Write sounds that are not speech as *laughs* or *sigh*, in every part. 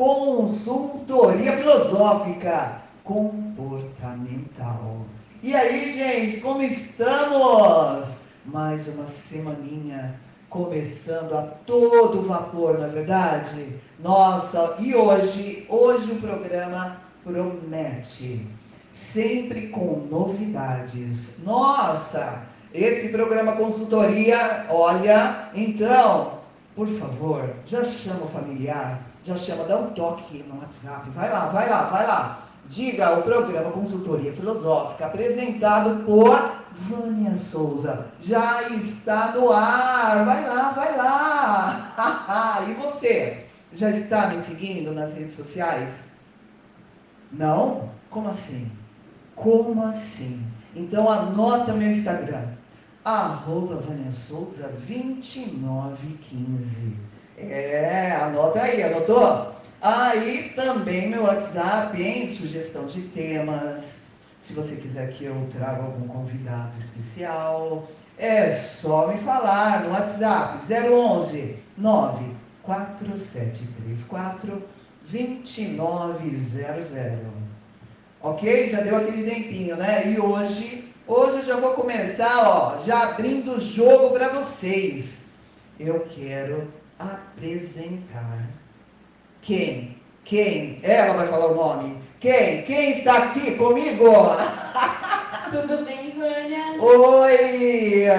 consultoria filosófica comportamental. E aí, gente, como estamos? Mais uma semaninha começando a todo vapor, não é verdade? Nossa, e hoje, hoje o programa promete, sempre com novidades. Nossa, esse programa consultoria, olha, então, por favor, já chama o familiar, já chama, dá um toque no WhatsApp, vai lá, vai lá, vai lá. Diga o programa Consultoria Filosófica, apresentado por Vânia Souza. Já está no ar. Vai lá, vai lá. *laughs* e você? Já está me seguindo nas redes sociais? Não? Como assim? Como assim? Então anota meu Instagram. Arroba Vânia Souza 2915. É, anota aí, anotou? Aí também meu WhatsApp, em sugestão de temas. Se você quiser que eu traga algum convidado especial, é só me falar no WhatsApp 011 94734 2900. Ok? Já deu aquele tempinho, né? E hoje, hoje eu já vou começar, ó, já abrindo o jogo para vocês. Eu quero apresentar quem? Quem? Ela vai falar o nome. Quem? Quem está aqui comigo? *laughs* Tudo bem, Vânia? Oi! *laughs*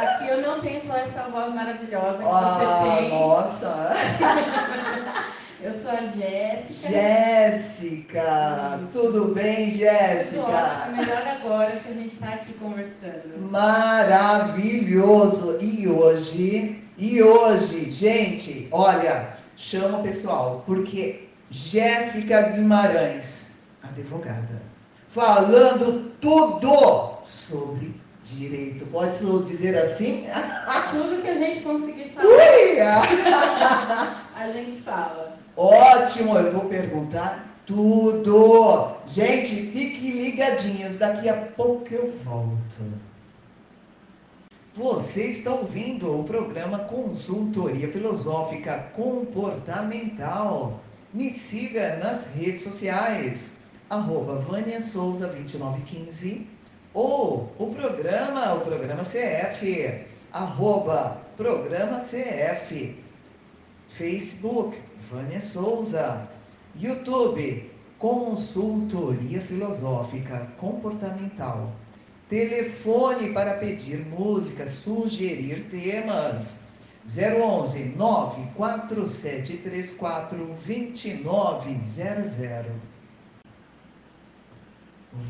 Aqui eu não tenho só essa voz maravilhosa que ah, você tem. Nossa! *laughs* Eu sou a Jéssica. Jéssica! Tudo bem, Jéssica? Tudo melhor agora que a gente está aqui conversando. Maravilhoso! E hoje, e hoje, gente, olha, chama o pessoal, porque Jéssica Guimarães, advogada, falando tudo sobre direito. Pode dizer assim? Tudo que a gente conseguir falar. *laughs* a gente fala. Ótimo, eu vou perguntar tudo. Gente, fiquem ligadinhos, daqui a pouco eu volto. Você está ouvindo o programa Consultoria Filosófica Comportamental. Me siga nas redes sociais, arroba Vânia Souza 2915 ou o programa, o programa CF, arroba programa CF, Facebook, Vânia Souza, YouTube, Consultoria Filosófica Comportamental. Telefone para pedir música, sugerir temas. 011 94734 2900.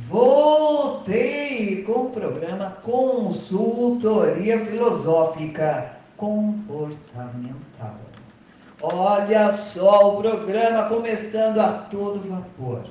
Voltei com o programa Consultoria Filosófica Comportamental. Olha só o programa começando a todo vapor.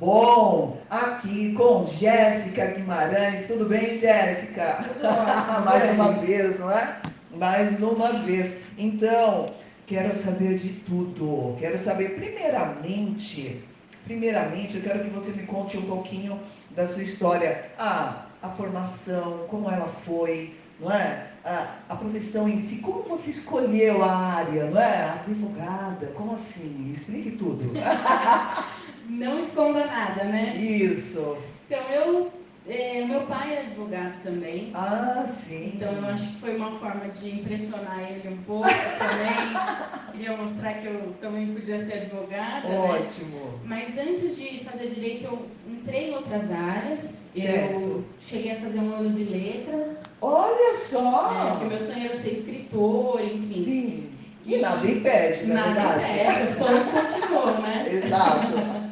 Bom, aqui com Jéssica Guimarães. Tudo bem, Jéssica? *laughs* Mais uma vez, não é? Mais uma vez. Então, quero saber de tudo. Quero saber, primeiramente, primeiramente, eu quero que você me conte um pouquinho da sua história. Ah, a formação, como ela foi, não é? A, a profissão em si, como você escolheu a área, não é? Advogada, como assim? Explique tudo. *laughs* não esconda nada, né? Isso. Então, eu. É, meu pai é advogado também. Ah, sim. Então, eu acho que foi uma forma de impressionar ele um pouco também. *laughs* Queria mostrar que eu também podia ser advogada. Né? Ótimo. Né? Mas antes de fazer direito, eu entrei em outras áreas. Eu cheguei a fazer um ano de letras. Olha só! É, porque meu sonho era ser escritor, enfim. Sim. E nada impede, na nada verdade. Nada impede, os sonhos continuam, né? *laughs* Exato.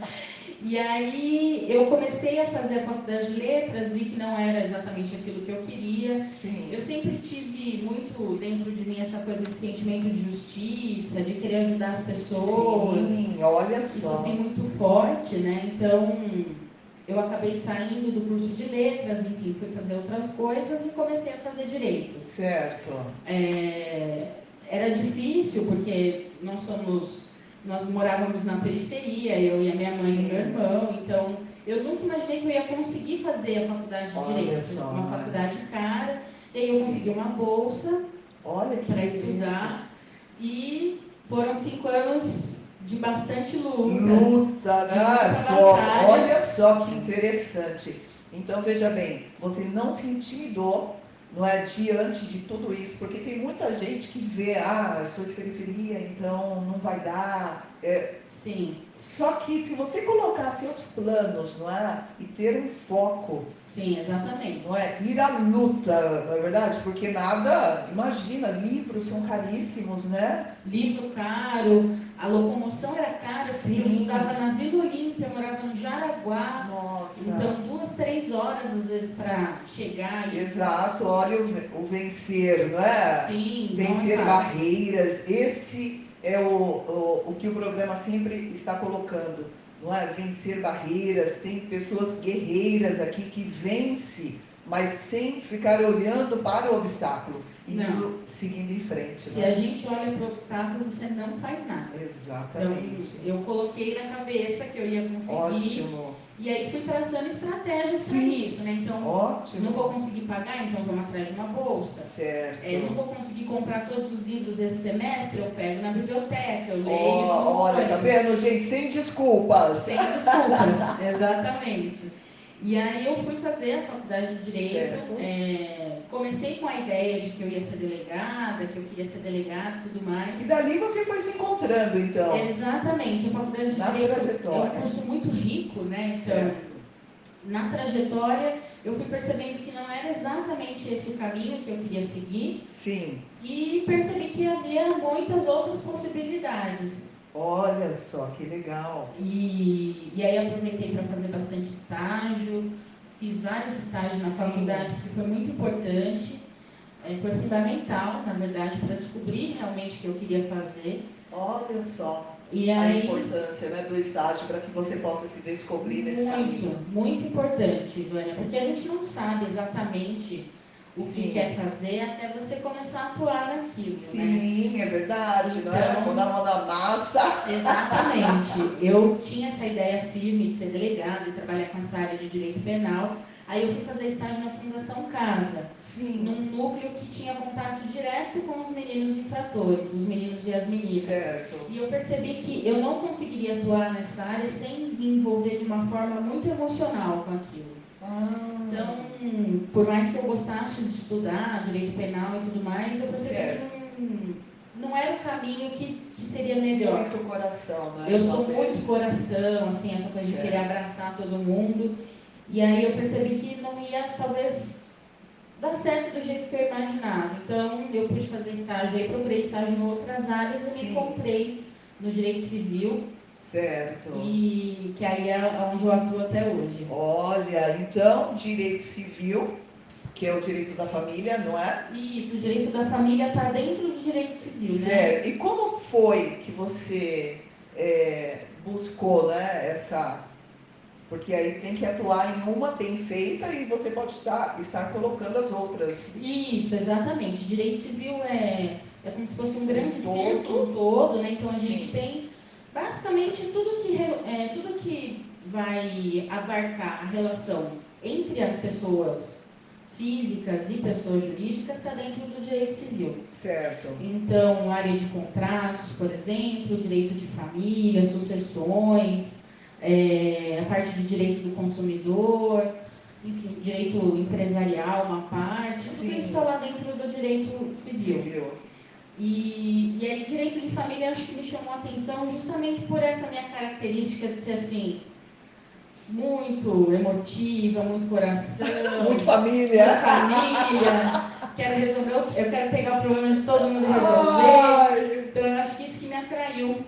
E aí eu comecei a fazer a faculdade de letras, vi que não era exatamente aquilo que eu queria. Sim. Eu sempre tive muito dentro de mim essa coisa, esse sentimento de justiça, de querer ajudar as pessoas. Sim, olha só. Isso assim muito forte, né? Então eu acabei saindo do curso de letras, enfim, fui fazer outras coisas e comecei a fazer direito. Certo. É, era difícil porque nós somos, nós morávamos na periferia, eu e a minha mãe Sim. e meu irmão, então eu nunca imaginei que eu ia conseguir fazer a faculdade de Olha direito, só, uma né? faculdade cara, e aí eu consegui uma bolsa para estudar e foram cinco anos de bastante luta. Luta, né? Olha só que interessante. Então veja bem, você não se intimidou, não é diante de tudo isso, porque tem muita gente que vê, ah, eu sou de periferia, então não vai dar. É, Sim, só que se você colocar seus planos, não é? E ter um foco, sim, exatamente. não é? Ir à luta, não é verdade? Porque nada, imagina, livros são caríssimos, né? Livro caro, a locomoção era cara, porque eu Sim. estudava na Vila Olímpia, eu morava no Jaraguá. Nossa. Então, duas, três horas às vezes para chegar e. Exato, olha o, o vencer, não é? Sim, Vencer não é barreiras. Esse é o, o, o que o programa sempre está colocando, não é? Vencer barreiras. Tem pessoas guerreiras aqui que vence, mas sem ficar olhando para o obstáculo e Não. indo- seguindo em frente. Se não é? a gente olha para o obstáculo, você não faz nada. Então, Exatamente. eu coloquei na cabeça que eu ia conseguir. Ótimo, E aí fui traçando estratégias para isso, né? Então, ótimo. não vou conseguir pagar, então vamos atrás de uma bolsa. Certo. É, não vou conseguir comprar todos os livros esse semestre, eu pego na biblioteca, eu leio. No olha, tá vendo, gente? Sem desculpas. Sem desculpas, *laughs* exatamente. E aí eu fui fazer a faculdade de Direito. É, comecei com a ideia de que eu ia ser delegada, que eu queria ser delegada e tudo mais. E dali você foi se encontrando, então. Exatamente, a faculdade de Na Direito é trajetória. um curso muito rico, né? Então, Certo. na trajetória, eu fui percebendo que não era exatamente esse o caminho que eu queria seguir Sim. e percebi que havia muitas outras possibilidades. Olha só que legal. E, e aí aproveitei para fazer bastante estágio, fiz vários estágios na Sim. faculdade, porque foi muito importante, eh, foi fundamental, na verdade, para descobrir realmente o que eu queria fazer. Olha só E a aí, importância né, do estágio para que você possa se descobrir nesse caminho. muito, muito importante, Vânia, porque a gente não sabe exatamente o Sim. que quer fazer até você começar a atuar naquilo, né? Sim, é verdade, não é? Então- Vou dar a mão na massa. Exatamente. Eu tinha essa ideia firme de ser delegada e trabalhar com essa área de direito penal. Aí eu fui fazer estágio na Fundação Casa, Sim. num núcleo que tinha contato direto com os meninos infratores, os meninos e as meninas. Certo. E eu percebi que eu não conseguiria atuar nessa área sem me envolver de uma forma muito emocional com aquilo. Ah, Então, por mais que eu gostasse de estudar direito penal e tudo mais, eu percebi que não, não era o caminho que, que seria melhor. muito coração, né? Eu sou muito coração, assim, essa coisa de Certo. querer abraçar todo mundo. E aí eu percebi que não ia, talvez, dar certo do jeito que eu imaginava. Então, eu pude fazer estágio, aí procurei estágio em outras áreas e Sim. me encontrei no direito civil, Certo. e que aí é onde eu atuo até hoje. Olha, então, direito civil, que é o direito da família, não é? Isso, o direito da família está dentro do direito civil, né? Certo. E como foi que você é, buscou né, essa. Porque aí tem que atuar em uma bem feita e você pode estar, estar colocando as outras. Isso, exatamente. Direito civil é, é como se fosse um grande Todo. círculo todo, né? Então a Sim. gente tem basicamente tudo que, é, tudo que vai abarcar a relação entre as pessoas físicas e pessoas jurídicas está dentro do direito civil. Certo. Então, área de contratos, por exemplo, direito de família, sucessões, é, a parte de direito do consumidor, enfim, direito empresarial, uma parte, tudo Sim. isso está lá dentro do direito civil. Civil. E, e aí, direito de família, acho que me chamou a atenção justamente por essa minha característica de ser assim, muito emotiva, muito coração, Muito *laughs* muito família. família, quero resolver, o- eu quero pegar o problema de todo mundo resolver. Ai, Então, eu acho que isso que me atraiu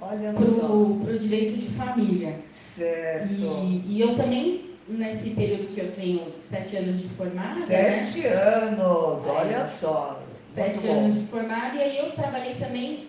olha só. para o direito de família. Certo. E, e eu também, nesse período que eu tenho sete anos de formada, né? Sete anos, olha só. Muito Sete bom. anos de formada, e aí eu trabalhei também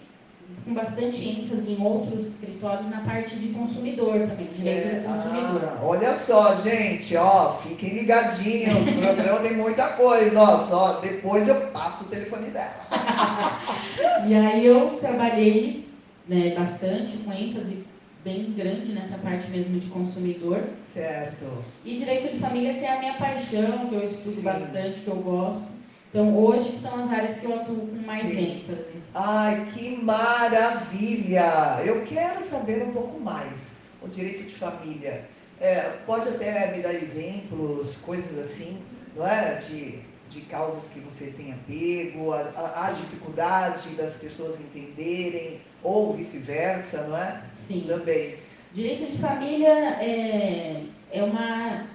com bastante ênfase em outros escritórios na parte de consumidor também, direito do consumidor. Ah, olha só, gente, ó, fiquem ligadinhos, o programa tem muita coisa, ó, só depois eu passo o telefone dela. *laughs* E aí eu trabalhei né, bastante, com ênfase bem grande nessa parte mesmo de consumidor. Certo. E direito de família, que é a minha paixão, que eu estudo Sim. bastante, que eu gosto. Então, hoje são as áreas que eu atuo com mais Sim. ênfase. Ai, que maravilha! Eu quero saber um pouco mais. O direito de família. É, pode até me dar exemplos, coisas assim, não é? De, de causas que você tenha pego, a, a- a dificuldade das pessoas entenderem, ou vice-versa, não é? Sim. Também. Direito de família é, é uma.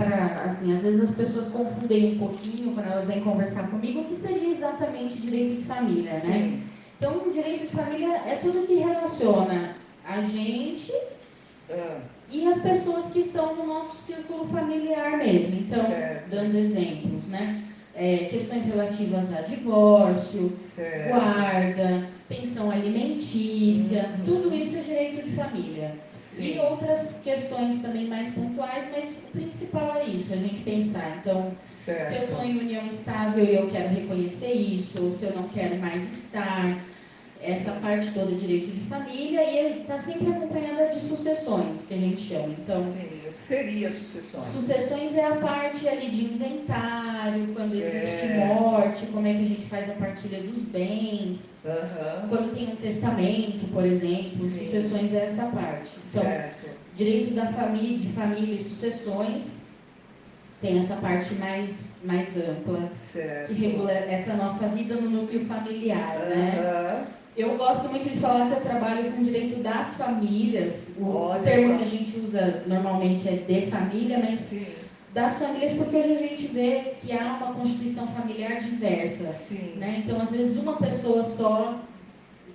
Pra, assim, às vezes as pessoas confundem um pouquinho quando elas vêm conversar comigo o que seria exatamente direito de família, né? Sim. Então, direito de família é tudo que relaciona a gente Ah, e as pessoas que estão no nosso círculo familiar mesmo. Então, Certo. dando exemplos, né? É, questões relativas a divórcio, certo. guarda, pensão alimentícia, Uhum. tudo isso é direito de família. Sim. E outras questões também mais pontuais, mas o principal é isso, a gente pensar. Então, se eu Certo. estou em união estável e eu quero reconhecer isso, ou se eu não quero mais estar, essa parte toda é direito de família e está sempre acompanhada de sucessões, que a gente chama. Então, Sim, seria sucessões? sucessões é a parte ali de inventário, quando existe Certo. morte, como é que a gente faz a partilha dos bens, Aham. quando tem um testamento, por exemplo, Sim. sucessões é essa parte. Então, Certo. direito da família, de família e sucessões tem essa parte mais, mais ampla, Certo. que regula essa nossa vida no núcleo familiar, né? Eu gosto muito de falar que eu trabalho com direito das famílias. O Olha termo só. que a gente usa normalmente é de família, mas Sim, das famílias porque hoje a gente vê que há uma constituição familiar diversa. sim. Né? Então, às vezes, uma pessoa só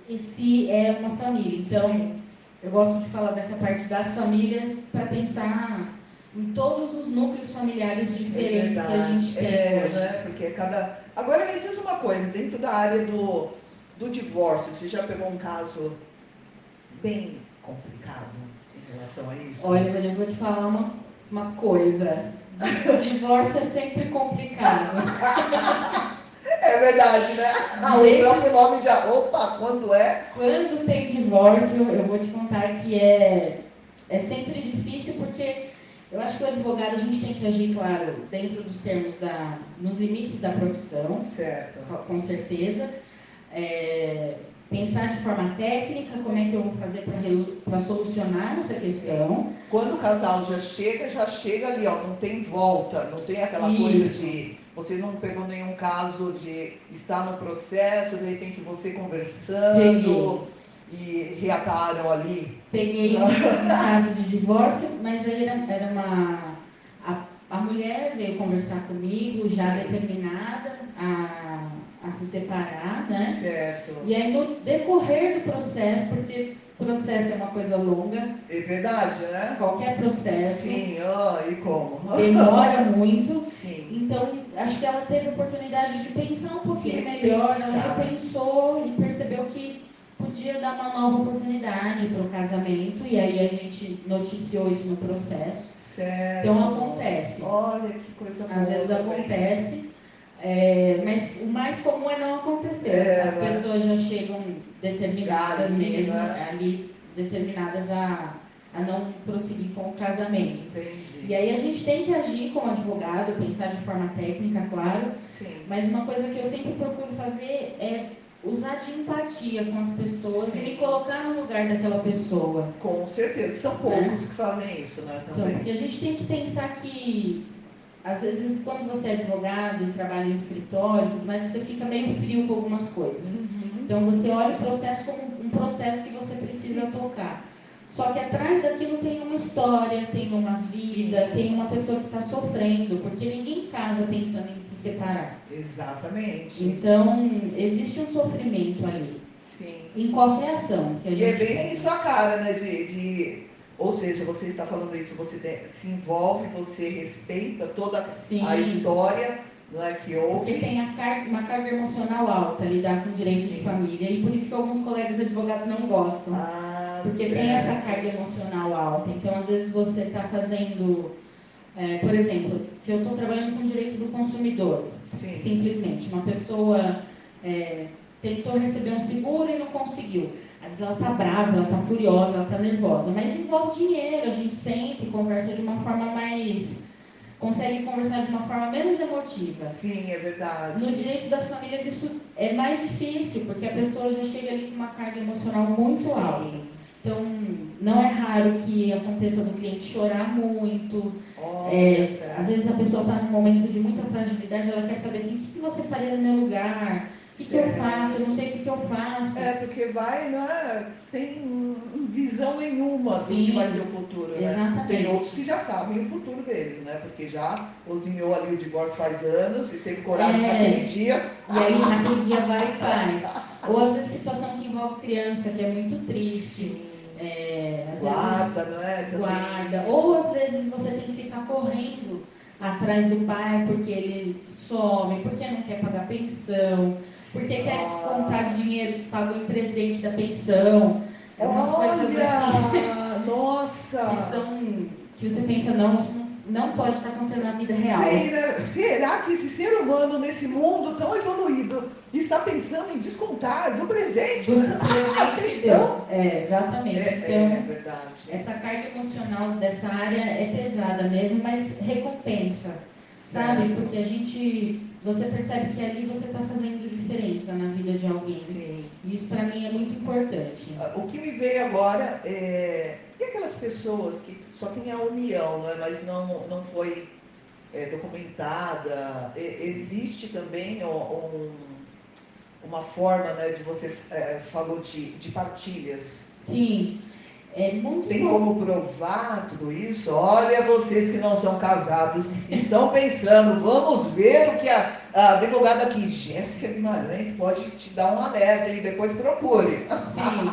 em si é uma família. Então, Sim. eu gosto de falar dessa parte das famílias para pensar em todos os núcleos familiares diferentes que a gente tem é, hoje. né? Porque cada. Agora me diz uma coisa, dentro da área do, do divórcio, você já pegou um caso bem complicado em relação a isso? Olha, eu vou te falar uma, uma coisa. Divórcio é sempre complicado. É verdade, né? Ah, o próprio nome de. Opa, quando é? Quando tem divórcio, eu vou te contar que é, é sempre difícil porque eu acho que o advogado a gente tem que agir, claro, dentro dos termos da. nos limites da profissão, Certo. com certeza. É, pensar de forma técnica como é que eu vou fazer para solucionar essa questão. Quando o casal já chega, já chega ali, ó, não tem volta, não tem aquela coisa Isso. de você não pegou nenhum caso de estar no processo, de repente você conversando e reataram ali. Peguei um caso de divórcio, mas aí era, era uma. A, a mulher veio conversar comigo, já Sim. determinada a, a se separar, né? Certo. E aí no decorrer do processo, porque processo é uma coisa longa, É verdade, né? qualquer processo Sim, ó, e como? demora muito. Sim. Então, acho que ela teve a oportunidade de pensar um pouquinho Repensar. melhor, ela repensou e percebeu que podia dar uma nova oportunidade para o casamento, e aí a gente noticiou isso no processo. Certo. Então acontece. Olha que coisa boa. Às vezes acontece, é, mas o mais comum é não acontecer. É, As né? pessoas já chegam determinadas Já mesmo, né? ali determinadas a, a não prosseguir com o casamento. Entendi. E aí a gente tem que agir como advogado, pensar de forma técnica, claro, Sim. mas uma coisa que eu sempre procuro fazer é usar de empatia com as pessoas Sim. e me colocar no lugar daquela pessoa. Com certeza. São poucos que fazem isso, né? Então, Também. porque a gente tem que pensar que, às vezes, quando você é advogado e trabalha em escritório, mais, você fica meio frio com algumas coisas. Uhum. Então, você olha o processo como um processo que você precisa tocar. Só que atrás daquilo tem uma história, tem uma vida, tem uma pessoa que está sofrendo, porque ninguém casa pensando em se separar. Exatamente. Então, existe um sofrimento ali, Sim. em qualquer ação que a E é gente bem tem. em sua cara, né? De, de- Ou seja, você está falando isso, você se envolve, você respeita toda Sim. a história não é, que Porque houve. tem a carga- uma carga emocional alta lidar com direito Sim. de família. E por isso que alguns colegas advogados não gostam. Ah, Porque certo. tem essa carga emocional alta. Então, às vezes, você está fazendo. é, por exemplo, se eu estou trabalhando com direito do consumidor, Sim. simplesmente, uma pessoa é, tentou receber um seguro e não conseguiu. Às vezes ela está brava, ela está furiosa, ela está nervosa, mas envolve dinheiro, a gente sente, conversa de uma forma mais consegue conversar de uma forma menos emotiva. Sim, é verdade. No direito das famílias isso é mais difícil, porque a pessoa já chega ali com uma carga emocional muito Sim. alta. Então, não é raro que aconteça do cliente chorar muito. Olha, É, às vezes a pessoa está num momento de muita fragilidade, ela quer saber assim, o que, que você faria no meu lugar? O que, que eu faço? Eu não sei o que, que eu faço. É, porque vai né, sem visão nenhuma do que Sim. vai ser o futuro, né? Exatamente. Tem outros que já sabem o futuro deles, né? Porque já cozinhou ali o divórcio faz anos e teve coragem É. naquele dia. E aí naquele dia vai e faz. Ou às vezes situação que envolve criança, que é muito triste. Sim. É, às vezes Guarda, não é? Também guarda. Ou às vezes você tem que ficar correndo atrás do pai porque ele some, porque não quer pagar pensão, porque quer descontar dinheiro que pagou em presente da pensão. É umas coisas assim *laughs* nossa! que são que você pensa, não, isso não, não pode estar acontecendo na vida real. Será, será que esse ser humano nesse mundo tão evoluído está pensando em descontar do presente? Do presente deu. É, exatamente. É, então, é verdade. essa carga emocional dessa área é pesada mesmo, mas recompensa, sabe? Porque a gente, você percebe que ali você está fazendo diferença na vida de alguém. Sim. Isso para mim é muito importante. O que me veio agora é. E aquelas pessoas que só têm a união, não é? mas não, não foi é, documentada? E- existe também um- uma forma né, de você é, falou de, de partilhas. Sim, é muito Tem bom. como provar tudo isso? Olha, vocês que não são casados, estão pensando, vamos ver o que a, a advogada aqui, Jéssica Guimarães, pode te dar um alerta e depois procure. Sim.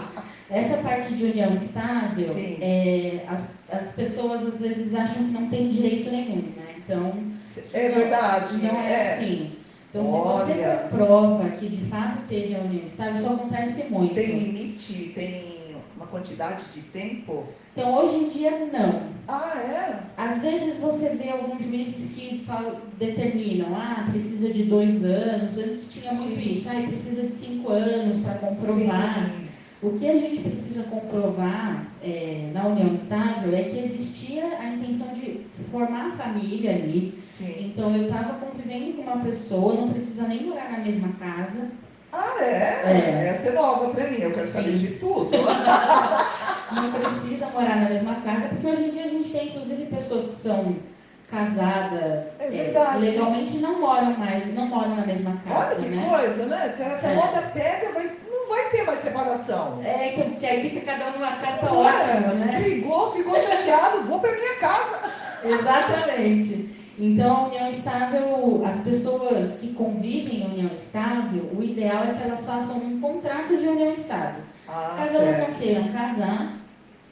Essa parte de união estável, é, as, as pessoas às vezes acham que não tem direito nenhum, né? Então, É verdade. Não é, é. assim. Então, se Olha. você comprova que de fato teve a união estável, isso acontece muito. Tem limite, tem uma quantidade de tempo? Então, hoje em dia, não. Ah, é? Às vezes você vê alguns juízes que falam- determinam, ah, precisa de dois anos, antes tinha muito Sim. isso, ah, precisa de cinco anos para comprovar. Sim. O que a gente precisa comprovar é, na união estável é que existia a intenção de formar a família ali. Sim. Então, eu estava convivendo com uma pessoa, não precisa nem morar na mesma casa, Ah, é? É. Essa é nova pra mim, eu quero saber Sim. de tudo. *laughs* não precisa morar na mesma casa, porque hoje em dia a gente tem inclusive pessoas que são casadas É é, verdade. legalmente não moram mais, não moram na mesma Olha casa, que né? coisa, né? Se essa É. moda pega, mas não vai ter mais separação. É, então, porque aí fica cada um numa casa, tá Não é? ótimo, né? Brigou, ficou chateado, vou pra minha casa. Exatamente. Então, a união estável, as pessoas que convivem em união estável, o ideal é que elas façam um contrato de união estável. Ah, Caso elas certo. não queiram casar,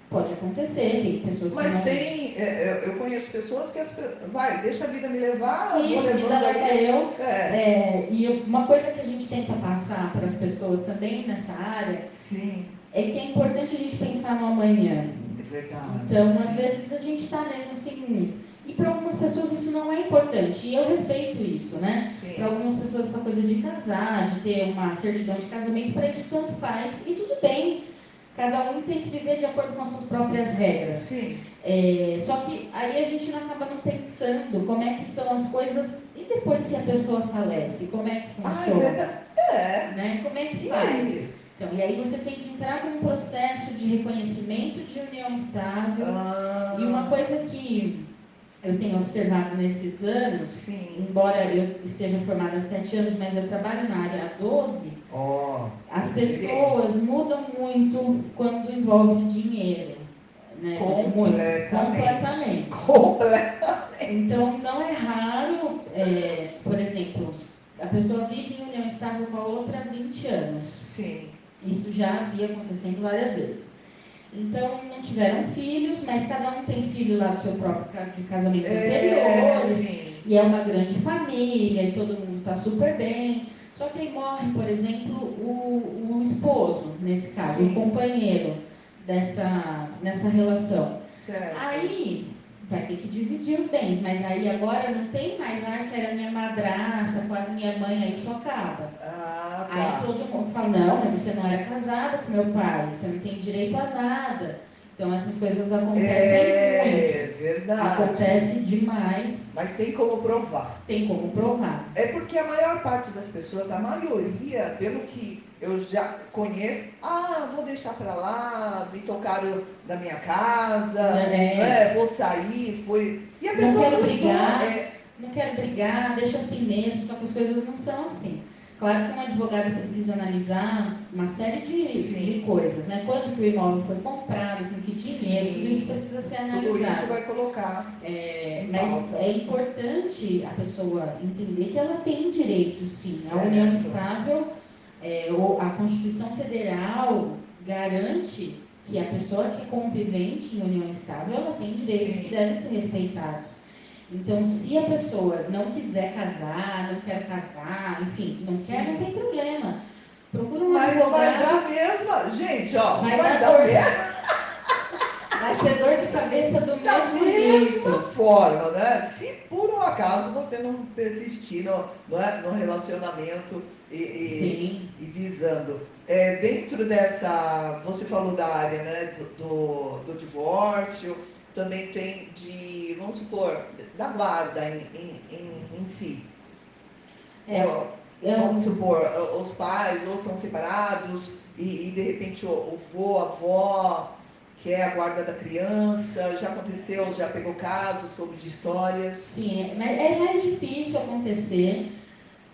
pode acontecer, tem pessoas que Mas não... tem, é, eu eu conheço pessoas que as, vai, deixa a vida me levar, vou Isso, vida levando aí. eu. É, É, e uma coisa que a gente tenta passar para as pessoas também nessa área sim, é que é importante a gente pensar no amanhã. é verdade. Então, às vezes a gente está mesmo assim. E para algumas pessoas isso não é importante. E eu respeito isso, né? Para algumas pessoas essa coisa de casar, de ter uma certidão de casamento, para isso tanto faz. E tudo bem. Cada um tem que viver de acordo com as suas próprias regras. Sim, É, só que aí a gente não acaba não pensando como é que são as coisas e depois se a pessoa falece, como é que ah, funciona, verdade. É, né? Como é que e faz? aí? Então, e aí você tem que entrar num processo de reconhecimento de união estável. Ah, E uma coisa que eu tenho observado nesses anos, Sim, embora eu esteja formada há sete anos, mas eu trabalho na área há 12, ó. as pessoas mudam muito quando envolve dinheiro. Né? Muito. Completamente. Completamente. Completamente. Então, não é raro, é, por exemplo, a pessoa vive em união estável com a outra há 20 anos. Sim, Isso já havia acontecendo várias vezes. Então, não tiveram filhos, mas cada um tem filho lá do seu próprio de casamentos é, anteriores. sim. E é uma grande família, e todo mundo está super bem. Só que aí morre, por exemplo, o, o esposo, nesse caso, Sim. o companheiro dessa, nessa relação. Certo. Aí vai ter que dividir os bens, mas aí agora não tem mais, ah, que era minha madrasta, quase minha mãe, aí isso acaba. Ah, Aí tá. todo mundo fala, não, mas você não era casada com meu pai, você não tem direito a nada. Então essas coisas acontecem É muito. verdade. Acontece demais, Mas tem como provar. tem como provar. É porque a maior parte das pessoas, a maioria, pelo que eu já conheço, ah, vou deixar pra lá, me tocaram da minha casa, É. né, vou sair, foi. E a pessoa não brigar. é, Não quero brigar, deixa assim mesmo, só que as coisas não são assim. Claro que um advogado precisa analisar uma série de, de coisas, né? Quando que o imóvel foi comprado, com que dinheiro, Sim. tudo isso precisa ser tudo isso analisado. vai colocar. É, mas é importante a pessoa entender que ela tem direito, sim. A Certo. união estável, é, ou a Constituição Federal garante que a pessoa que é convivente em união estável, ela tem direitos Sim. que devem ser respeitados. Então, se a pessoa não quiser casar, não quer casar, enfim, não quer, não tem problema. Procura um Mas vai advogado, dar mesma. Gente, ó, Vai vai, dar mesmo vai ter dor de cabeça do da mesmo jeito. mesma forma, né? Se por um acaso você não persistir no, é, no relacionamento e, e- e visando. É, dentro dessa, você falou da área né, do, do, do divórcio, também tem de, vamos supor, da guarda em, em, em, em si. É, Ó, é Vamos supor, os pais ou são separados e, e, de repente o, o vô, a avó quer a guarda da criança, já aconteceu, já pegou casos sobre de histórias. Sim, é- mas é mais difícil acontecer,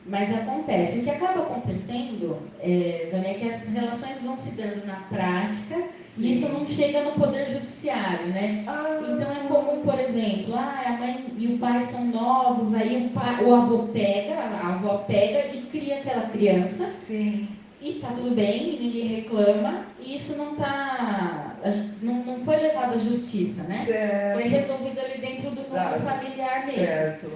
mas acontece. O que acaba acontecendo, é, Dani, é que essas relações vão se dando na prática isso não chega no poder judiciário, né? Ah, Então é comum, por exemplo, ah, a mãe e o pai são novos, aí o, pai, o avô pega, a avó pega e cria aquela criança sim, e tá tudo bem, ninguém reclama, e isso não tá. não, não foi levado à justiça, né? certo, Foi resolvido ali dentro do núcleo Tá. familiar mesmo. certo.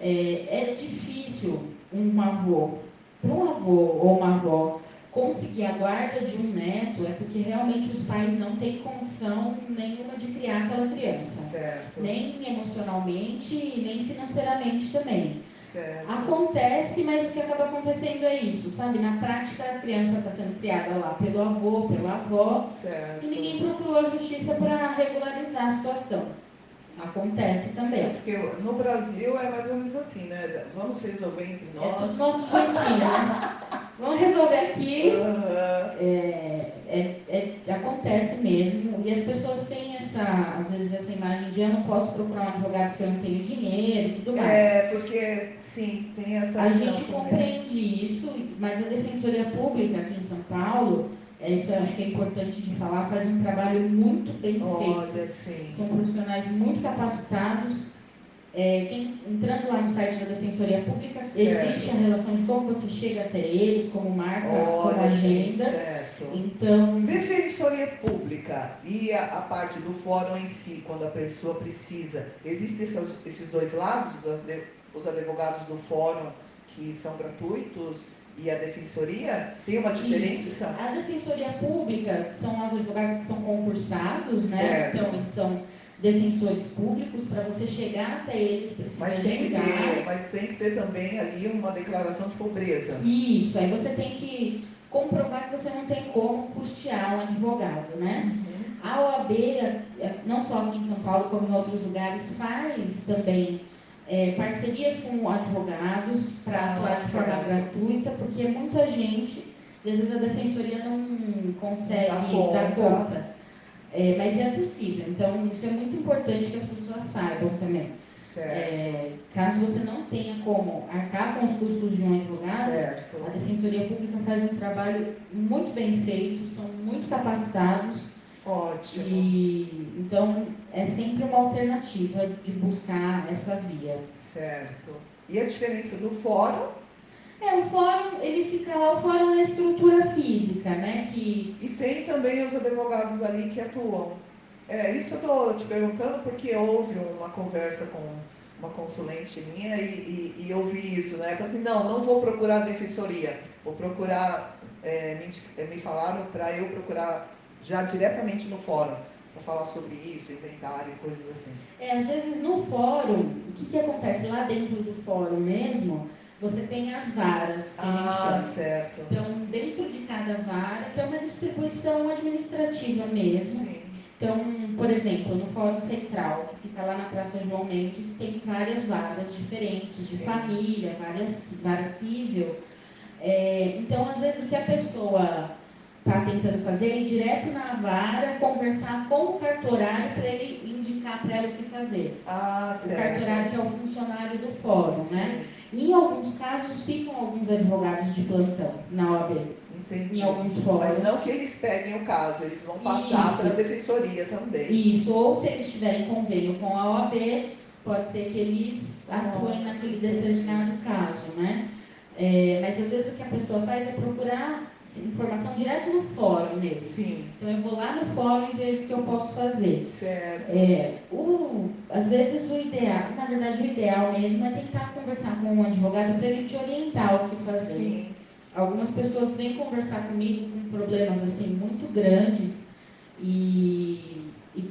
É, é difícil um avô, para um avô ou uma avó, conseguir a guarda de um neto, é porque realmente os pais não têm condição nenhuma de criar aquela criança. Certo, Nem emocionalmente e nem financeiramente também. certo. Acontece, mas o que acaba acontecendo é isso, sabe? Na prática, a criança está sendo criada lá pelo avô, pela avó, Certo. e ninguém procurou a justiça para regularizar a situação. Acontece É também. porque no Brasil é mais ou menos assim, né? Vamos resolver entre É nós. tudo nosso jeitinho, né? Vamos resolver aqui. Aham. É, é- é- acontece mesmo. E as pessoas têm essa, às vezes, essa imagem de eu não posso procurar um advogado porque eu não tenho dinheiro e tudo mais. É, porque sim, tem essa A gente compreende isso, mas a Defensoria Pública aqui em São Paulo, é, isso eu acho que é importante de falar, faz um trabalho muito bem feito. Olha, sim. São profissionais muito capacitados. É, quem- entrando lá no site da Defensoria Pública, Certo. existe a relação de como você chega até eles, como marca, como Olha, gente, agenda. certo. Então, Defensoria Pública e a, a parte do fórum em si, quando a pessoa precisa, existem essas- esses dois lados, os advogados do fórum que são gratuitos e a defensoria, tem uma diferença? a Defensoria Pública são os advogados que são concursados, né? Certo. Então, eles são defensores públicos. Para você chegar até eles, precisa Mas tem, que chegar. ter, mas tem que ter também ali uma declaração de pobreza. Isso, aí você tem que comprovar que você não tem como custear um advogado, né? A OAB, eh, não só aqui em São Paulo, como em outros lugares, faz também eh, parcerias com advogados para atuar de forma gratuita, porque muita gente, às vezes a defensoria não consegue dar conta. Eh, mas é possível, então isso é muito importante que as pessoas saibam também. Eh, caso você não tenha como arcar com os custos de um advogado, a certo. Defensoria Pública faz um trabalho muito bem feito, são muito capacitados Ótimo. e então é sempre uma alternativa de buscar essa via. Certo. E a diferença do fórum É, o fórum, ele fica lá, o fórum é a estrutura física, né? Que E tem também os advogados ali que atuam. É, isso eu estou te perguntando porque houve uma conversa com uma consulente minha e, e, e eu vi isso, né? Falei assim, não, não vou procurar defensoria, vou procurar, é, me, me falaram para eu procurar já diretamente no fórum, para falar sobre isso, inventário, coisas assim. é, às vezes no fórum, o que, que acontece lá dentro do fórum mesmo? Você tem as varas que a gente Ah, certo. Então, dentro de cada vara, que é uma distribuição administrativa mesmo, Sim. Então, por exemplo, no Fórum Central, que fica lá na Praça João Mendes, tem várias varas diferentes, de Sim. família, várias, vara civil. É, então, às vezes, o que a pessoa está tentando fazer ir direto na vara, conversar com o cartorário para ele indicar para ela o que fazer. Ah, O cartorário que é o funcionário do fórum, né? Sim, Em alguns casos, ficam alguns advogados de plantão na OAB, entendi. em alguns fóruns. Mas não que eles peguem o caso, eles vão passar para a defensoria também. Isso, ou se eles tiverem convênio com a OAB, pode ser que eles atuem naquele determinado caso, né? É, mas às vezes o que a pessoa faz é procurar informação direto no fórum mesmo. Sim, Então eu vou lá no fórum e vejo o que eu posso fazer. certo. É, o, às vezes o ideal, na verdade o ideal mesmo é tentar conversar com um advogado para ele te orientar o que fazer. Sim, Algumas pessoas vêm conversar comigo com problemas assim muito grandes e, e,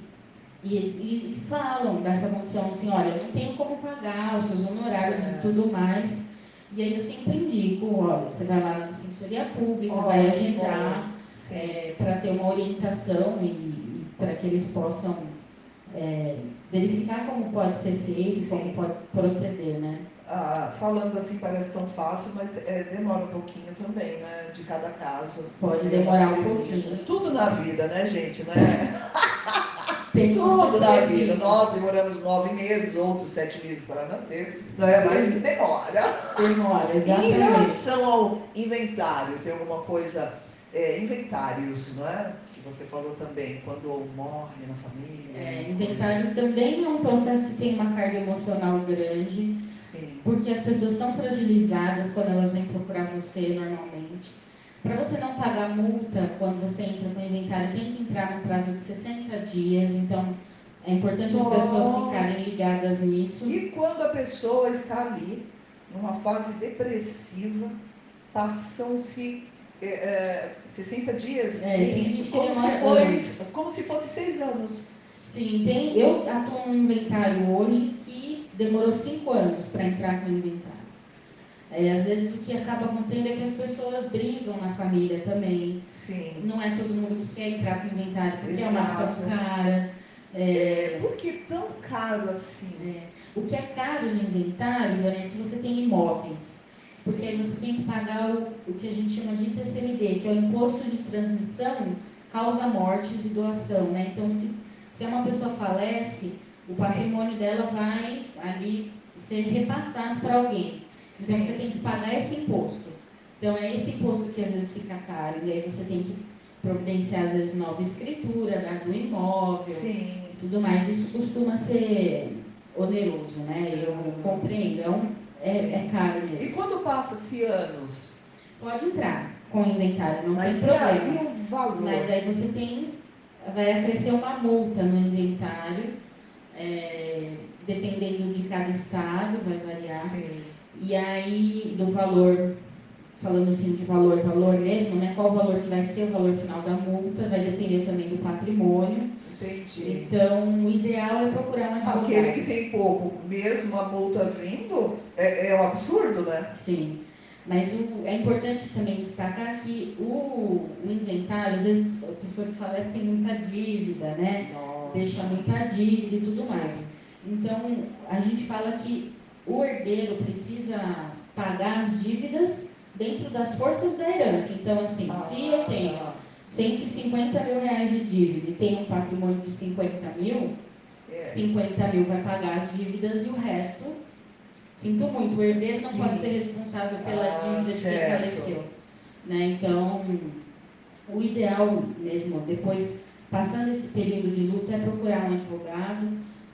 e, e falam dessa condição assim, olha, eu não tenho como pagar os seus honorários Certo. e tudo mais. E aí eu sempre indico, olha, você vai lá na Defensoria Pública, Olha, vai agendar sim. para ter uma orientação e, e para que eles possam é, verificar como pode ser feito, Sim. como pode proceder, né? Ah, falando assim parece tão fácil, mas é, demora um pouquinho também, né? De cada caso. Pode demorar um pouquinho. Tudo na vida, né, gente? Né? *laughs* Tem Tudo na vida. Nós demoramos nove meses, outros sete meses para nascer. Né? Mas demora. Demora, E em exatamente. relação ao inventário, tem alguma coisa. É, inventários, não é? Que você falou também, quando morre na família. É, inventário também é um processo que tem uma carga emocional grande, Sim. porque as pessoas estão fragilizadas quando elas vêm procurar você normalmente. Para você não pagar multa quando você entra com o inventário, tem que entrar no prazo de 60 dias, então é importante as pessoas Nossa. ficarem ligadas nisso. E quando a pessoa está ali, numa fase depressiva, passam-se é, é, 60 dias, É, e- como, se foi, como se fosse seis anos. Sim, tem, eu atuo no inventário hoje que demorou cinco anos para entrar com o inventário. É, às vezes o que acaba acontecendo é que as pessoas brigam na família também. Sim. Não é todo mundo que quer entrar com o inventário porque é uma ação Exato. cara. É, Por que tão caro assim? é, o que é caro no inventário, Lorena, se você tem imóveis. Porque aí você tem que pagar o, o que a gente chama de ITCMD, que é o Imposto de Transmissão, Causa Mortes e Doação. Né? Então, se, se uma pessoa falece, o Sim. patrimônio dela vai ali ser repassado para alguém. Então, você tem que pagar esse imposto. Então, é esse imposto que às vezes fica caro. E aí você tem que providenciar, às vezes, nova escritura da- do imóvel Sim. e tudo mais. Isso costuma ser oneroso, né? Eu compreendo. É, um, é, é caro E mesmo. quando passa-se anos? Pode entrar com o inventário, não Mas tem e problema. aí o valor? Mas aí você tem, vai acrescer uma multa no inventário, é, dependendo de cada estado, vai variar. Sim. E aí, do valor, falando assim de valor, valor mesmo, né? Qual o valor que vai ser o valor final da multa, vai depender também do patrimônio. Entendi. Então, o ideal é procurar um advogado. Aquele que tem pouco, mesmo a multa vindo, é, é um absurdo, né? Sim. Mas o- é importante também destacar que o, o inventário, às vezes a pessoa que falece tem muita dívida, né? Nossa. Deixa muita dívida e tudo Sim. mais. Então, a gente fala que o herdeiro precisa pagar as dívidas dentro das forças da herança. Então, assim, se eu tenho Ah, 150 mil reais de dívida e tenho um patrimônio de 50 mil, é. 50 mil vai pagar as dívidas e o resto, sinto muito, o herdeiro não Sim. pode ser responsável pela Ah, dívida de quem certo. faleceu. Né? Então, o ideal mesmo, depois, passando esse período de luta, é procurar um advogado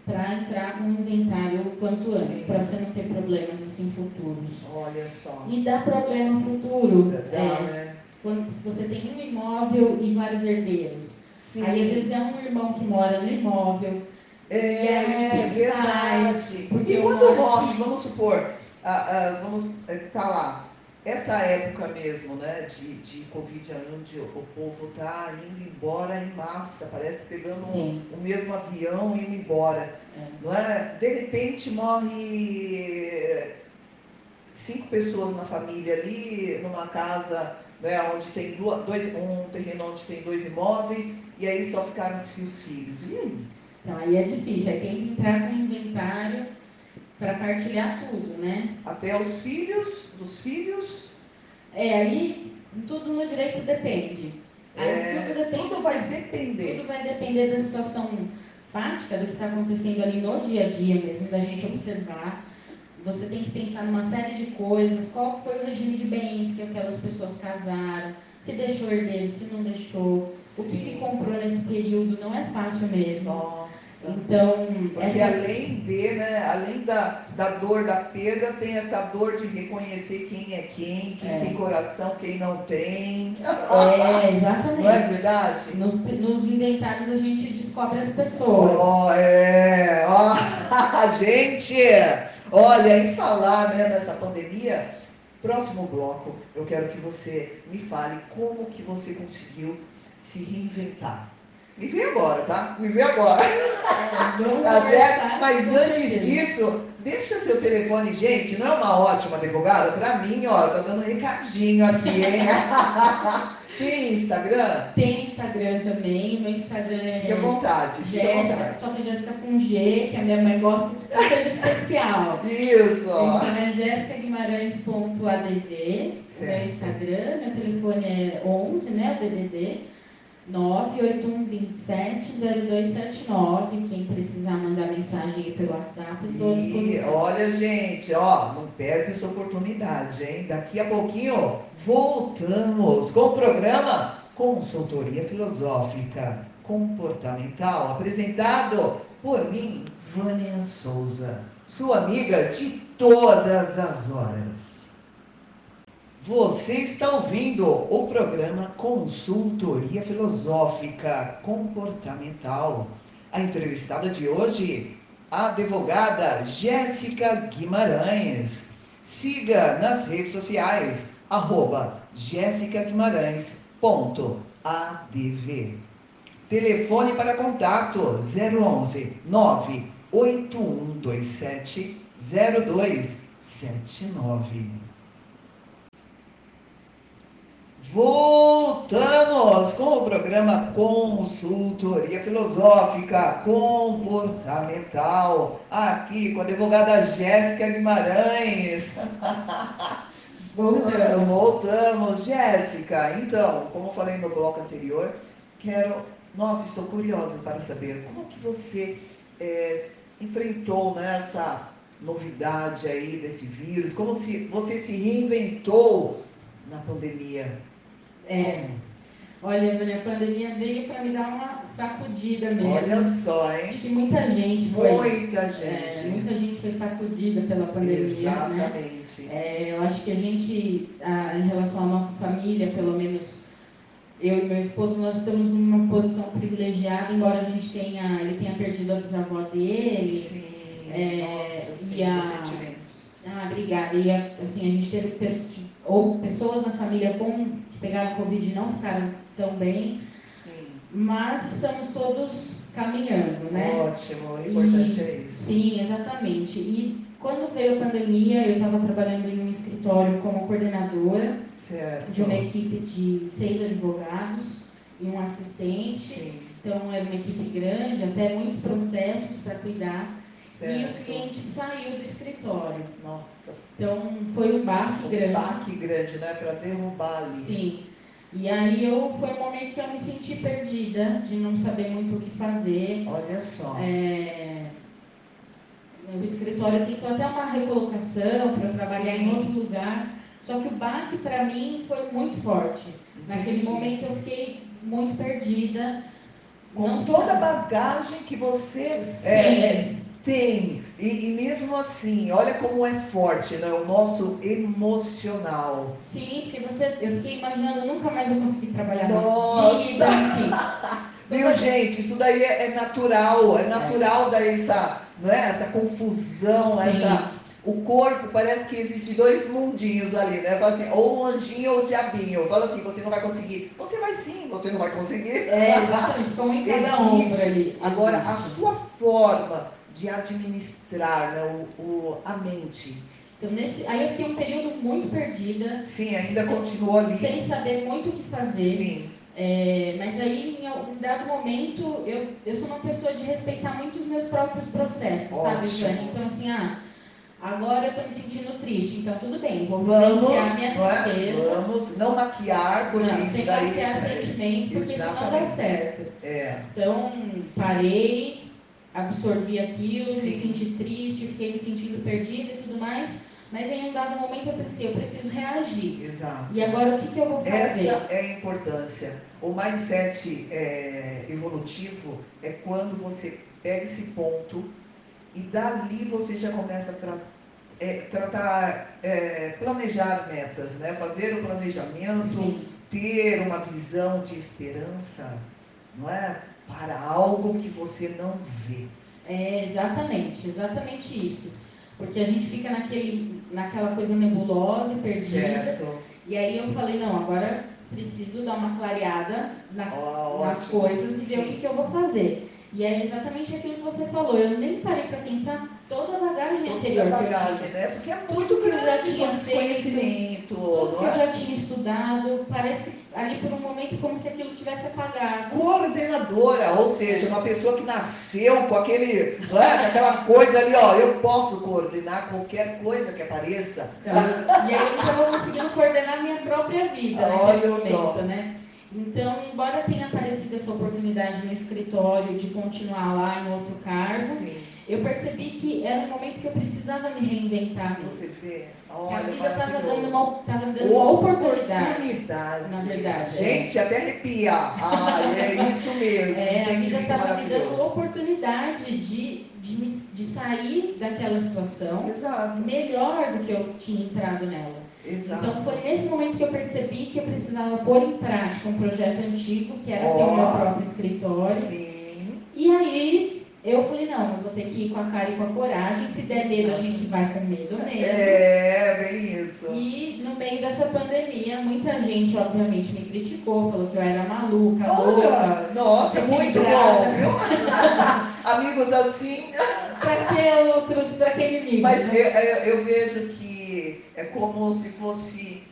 para entrar com um inventário o quanto antes, para você não ter problemas assim futuros. Olha só. E dá problema futuro. Dá, é, né? quando se você tem um imóvel e vários herdeiros. Sim. Aí às vezes é um irmão que mora no imóvel. É, E o que verdade. faz? Porque e quando morre, vamos supor, ah, ah, vamos tá lá, essa época mesmo, né, de, de Covid, onde o povo tá indo embora em massa, parece pegando um- o mesmo avião e indo embora, É. não é? De repente morre cinco pessoas na família ali, numa casa né, onde tem dois, um terreno onde tem dois imóveis, e aí só ficaram-se os filhos. E aí? Então, aí é difícil, aí tem que entrar com inventário para partilhar tudo, né? Até os filhos dos filhos? É, aí tudo no direito depende. É, tudo, depende, tudo vai depender. Tudo vai depender da situação fática, do que está acontecendo ali no dia a dia mesmo, da gente observar. Você tem que pensar numa série de coisas, qual foi o regime de bens que aquelas pessoas casaram, se deixou herdeiro, se não deixou, o que, que comprou nesse período, não é fácil mesmo. Nossa. Então, porque essas... além de, né, além da, da dor da perda, tem essa dor de reconhecer quem é quem, quem é. tem coração, quem não tem. É, exatamente. Não é verdade? Nos, nos inventários a gente descobre as pessoas. Oh, é, oh, *laughs* gente, olha, em falar né, nessa pandemia, próximo bloco, eu quero que você me fale como que você conseguiu se reinventar. Me vê agora, tá? Me vê agora. Até, mas antes disso, deixa seu telefone, gente. Não é uma ótima advogada? Pra mim, ó, tá dando um recadinho aqui, hein? *laughs* Tem Instagram? Tem Instagram também. Meu Instagram é. Fique à vontade. Jéssica, só que Jéssica com G, que a minha mãe gosta que seja especial. Isso! Então é jéssicaguimarães.adv. Meu Instagram, meu telefone é 11, né? DDD. 981270279. Quem precisar mandar mensagem pelo WhatsApp, estou E olha, gente, ó, não perde essa oportunidade, hein? Daqui a pouquinho voltamos com o programa Consultoria Filosófica Comportamental, apresentado por mim, Vânia Souza, sua amiga de todas as horas. Você está ouvindo o programa Consultoria Filosófica Comportamental. A entrevistada de hoje, a advogada Jéssica Guimarães. Siga nas redes sociais, arroba jéssicaguimarães.adv. Telefone para contato 011 98127 0279. Voltamos com o programa Consultoria Filosófica Comportamental, aqui com a advogada Jéssica Guimarães. *laughs* Voltamos. Voltamos, Jéssica. Então, como eu falei no bloco anterior, quero. Nossa, estou curiosa para saber como que você é, enfrentou nessa né, novidade aí desse vírus, como se você se reinventou na pandemia. É. Olha, a pandemia veio para me dar uma sacudida mesmo. Olha só, hein? Acho que muita gente foi. Muita é, gente. É, muita gente foi sacudida pela pandemia. Né? Exatamente. Né? É, eu acho que a gente, a, em relação à nossa família, pelo menos eu e meu esposo, nós estamos numa posição privilegiada, embora a gente tenha, ele tenha perdido a bisavó dele. Sim. É, nossa, sim, e a, ah, obrigada. E a, assim, a gente teve ou pessoas na família com, pegaram Covid e não ficaram tão bem. Sim. Mas estamos todos caminhando, né? Ótimo, o importante e, é isso. Sim, exatamente. E quando veio a pandemia, eu estava trabalhando em um escritório como coordenadora certo. de uma equipe de seis advogados e um assistente. Sim. Então era uma equipe grande, até muitos processos para cuidar. Certo. E o cliente saiu do escritório. Nossa. Então foi um baque um grande. baque grande, né? Para derrubar ali. Sim. E aí eu, foi um momento que eu me senti perdida, de não saber muito o que fazer. Olha só. É, o escritório tentou até uma recolocação para trabalhar Sim. em outro lugar. Só que o baque para mim foi muito forte. Entendi. Naquele momento eu fiquei muito perdida. Com toda a bagagem que você é, tem. E, e, mesmo assim, olha como é forte, né? O nosso emocional. Sim, porque você, eu fiquei imaginando, nunca mais eu consegui trabalhar Nossa. vida. *laughs* Viu, gente? Isso daí é, é natural, é natural é. daí essa, não é? essa confusão, Sim. essa. O corpo parece que existe dois mundinhos ali, né? Fala assim, ou um anjinho ou o diabinho. Fala assim, você não vai conseguir. Você vai sim, você não vai conseguir. É, exatamente, como em cada *laughs* ombro ali. Agora, a sua forma de administrar né, o, o, a mente. Então, nesse, aí eu fiquei um período muito perdida. Sim, ainda continuou ali. Sem saber muito o que fazer. Sim. É, mas aí, em um dado momento, eu, eu sou uma pessoa de respeitar muito os meus próprios processos, Ótimo. sabe, Jane? Então, assim, ah, agora eu estou me sentindo triste, então tudo bem, vou Vamos, minha não é? tristeza. Vamos não maquiar, porque Não, isso sem daí. maquiar sentimentos, porque isso não dá certo. É, Então, parei, absorvi aquilo, Sim. me senti triste, fiquei me sentindo perdida e tudo mais. Mas em um dado momento eu pensei, eu preciso reagir. exato. E agora o que, que eu vou fazer? Essa é a importância. O mindset é, evolutivo é quando você pega esse ponto e dali você já começa a tra- é, tratar, é, planejar metas, né? fazer o planejamento, Sim. ter uma visão de esperança, não é? Para algo que você não vê. É, exatamente, exatamente isso. Porque a gente fica naquele, naquela coisa nebulosa e perdida. Certo. E aí eu falei, não, agora preciso dar uma clareada na- Ó, nas coisas e ver o que, que eu vou fazer. E é exatamente aquilo que você falou. Eu nem parei para pensar toda a bagagem Toda anterior a que eu tinha. bagagem, né? Porque é muito que eu já grande tinha o desconhecimento, Tudo que eu é? já tinha estudado, parece que ali por um momento como se aquilo tivesse apagado. Coordenadora, ou seja, uma pessoa que nasceu com aquele, é? Com aquela coisa ali, ó, eu posso coordenar qualquer coisa que apareça. Então, e aí eu já vou conseguindo coordenar minha própria vida Olha naquele só. momento, né? Então, embora tenha aparecido essa oportunidade no escritório de continuar lá em outro cargo, Sim, eu percebi que era um momento que eu precisava me reinventar mesmo. você vê, Que a olha, vida estava dando uma, tava me dando uma oportunidade. Oportunidade. na verdade, é. Gente, até arrepia. Ah, é isso mesmo. É, a vida estava me dando oportunidade de, de, de sair daquela situação Exato, melhor do que eu tinha entrado nela. Exato. Então foi nesse momento que eu percebi que eu precisava pôr em prática um projeto antigo, que era ter Ó. o meu próprio escritório. Sim, E aí eu falei, não, eu vou ter que ir com a cara e com a coragem. Se der medo, a gente vai com medo mesmo. é, bem isso. E no meio dessa pandemia, muita gente, obviamente, me criticou, falou que eu era maluca, louca. Olha, nossa, muito bom, viu? *laughs* Amigos assim, Pra que outros, pra que inimigos? Mas né? eu, eu- eu vejo que é como se fosse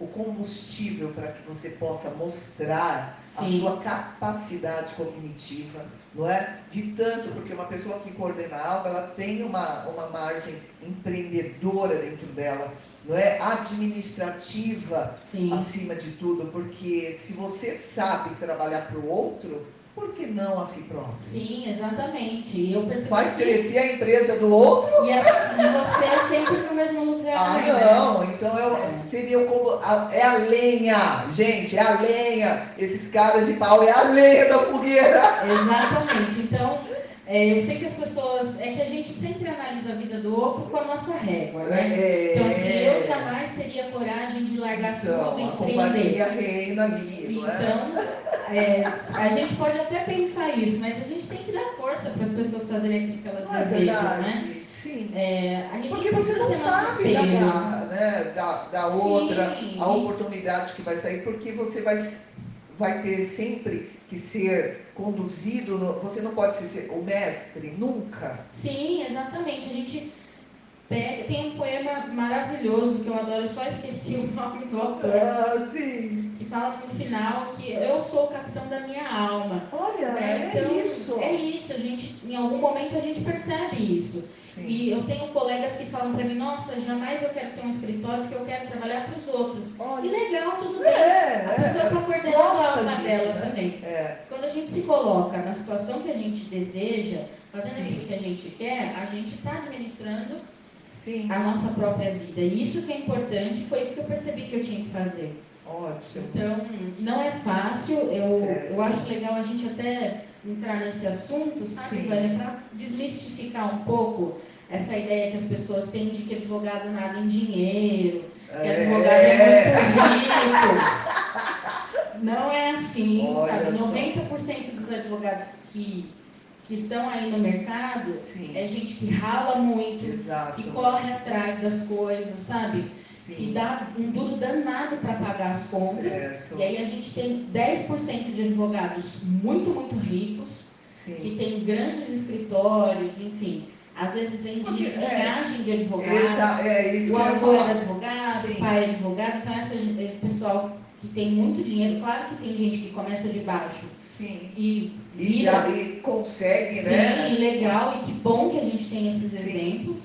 o combustível para que você possa mostrar a Sim. sua capacidade cognitiva, não é? De tanto, porque uma pessoa que coordena algo, ela tem uma, uma margem empreendedora dentro dela, não é? Administrativa Sim. acima de tudo, porque se você sabe trabalhar para o outro, por que não a si próprio? Sim, exatamente. Eu percebi Faz que crescer a empresa do outro e, a- e você é sempre no mesmo lugar. Ah, né? não, então eu, seria o como. a- É a lenha, gente, é a lenha. Esses caras de pau é a lenha da fogueira. Exatamente. Então, é, eu sei que as pessoas. É que a gente sempre analisa a vida do outro com a nossa régua, né? É, Então, assim, eu jamais teria coragem de largar tudo então, e a empreender. compartilha reina ali, é? Então, é, a gente pode até pensar isso, mas a gente tem que dar força para as pessoas fazerem aquilo que elas Não é desejam, verdade? né? Sim. É, a Porque você não sabe da, né, da, da outra, Sim. a oportunidade que vai sair, porque você vai, vai ter sempre que ser conduzido, no- você não pode ser o mestre, nunca. Sim, exatamente. A gente pega. Tem um poema maravilhoso que eu adoro, eu só esqueci o nome do autor, Ah, sim. que fala no final que eu sou o capitão da minha alma. Olha, né? é Então, isso. É isso, a gente, em algum momento a gente percebe isso. Sim. E eu tenho colegas que falam pra mim, nossa, jamais eu quero ter um escritório porque eu quero trabalhar para os outros. E Olha, legal, tudo bem. é, A pessoa é, está coordenando a alma dela né? também. é, Quando a gente se coloca na situação que a gente deseja, fazendo Sim. aquilo que a gente quer, a gente está administrando sim, a nossa própria vida. E isso que é importante, foi isso que eu percebi que eu tinha que fazer. ótimo. Então, não é fácil, eu, Certo. eu acho legal a gente até entrar nesse assunto, sabe. Vânia, para desmistificar um pouco essa ideia que as pessoas têm de que advogado nada em dinheiro, que advogado é muito rico. Não é assim, Olha sabe? só. 90% dos advogados que, que estão aí no mercado Sim, é gente que rala muito, exato. que corre atrás das coisas, sabe? Que Sim, dá um duro danado para pagar as contas. certo. E aí a gente tem 10% de advogados muito, muito ricos, que Sim, têm grandes escritórios, enfim. Às vezes vem de Porque, é. linhagem de advogado. Exa- é isso O que avô falar. advogado, Sim. o pai é advogado, então essa, esse pessoal que tem muito dinheiro, claro que tem gente que começa de baixo Sim. e E vira já e consegue, né? Sim, legal, e que bom que a gente tem esses Sim. exemplos.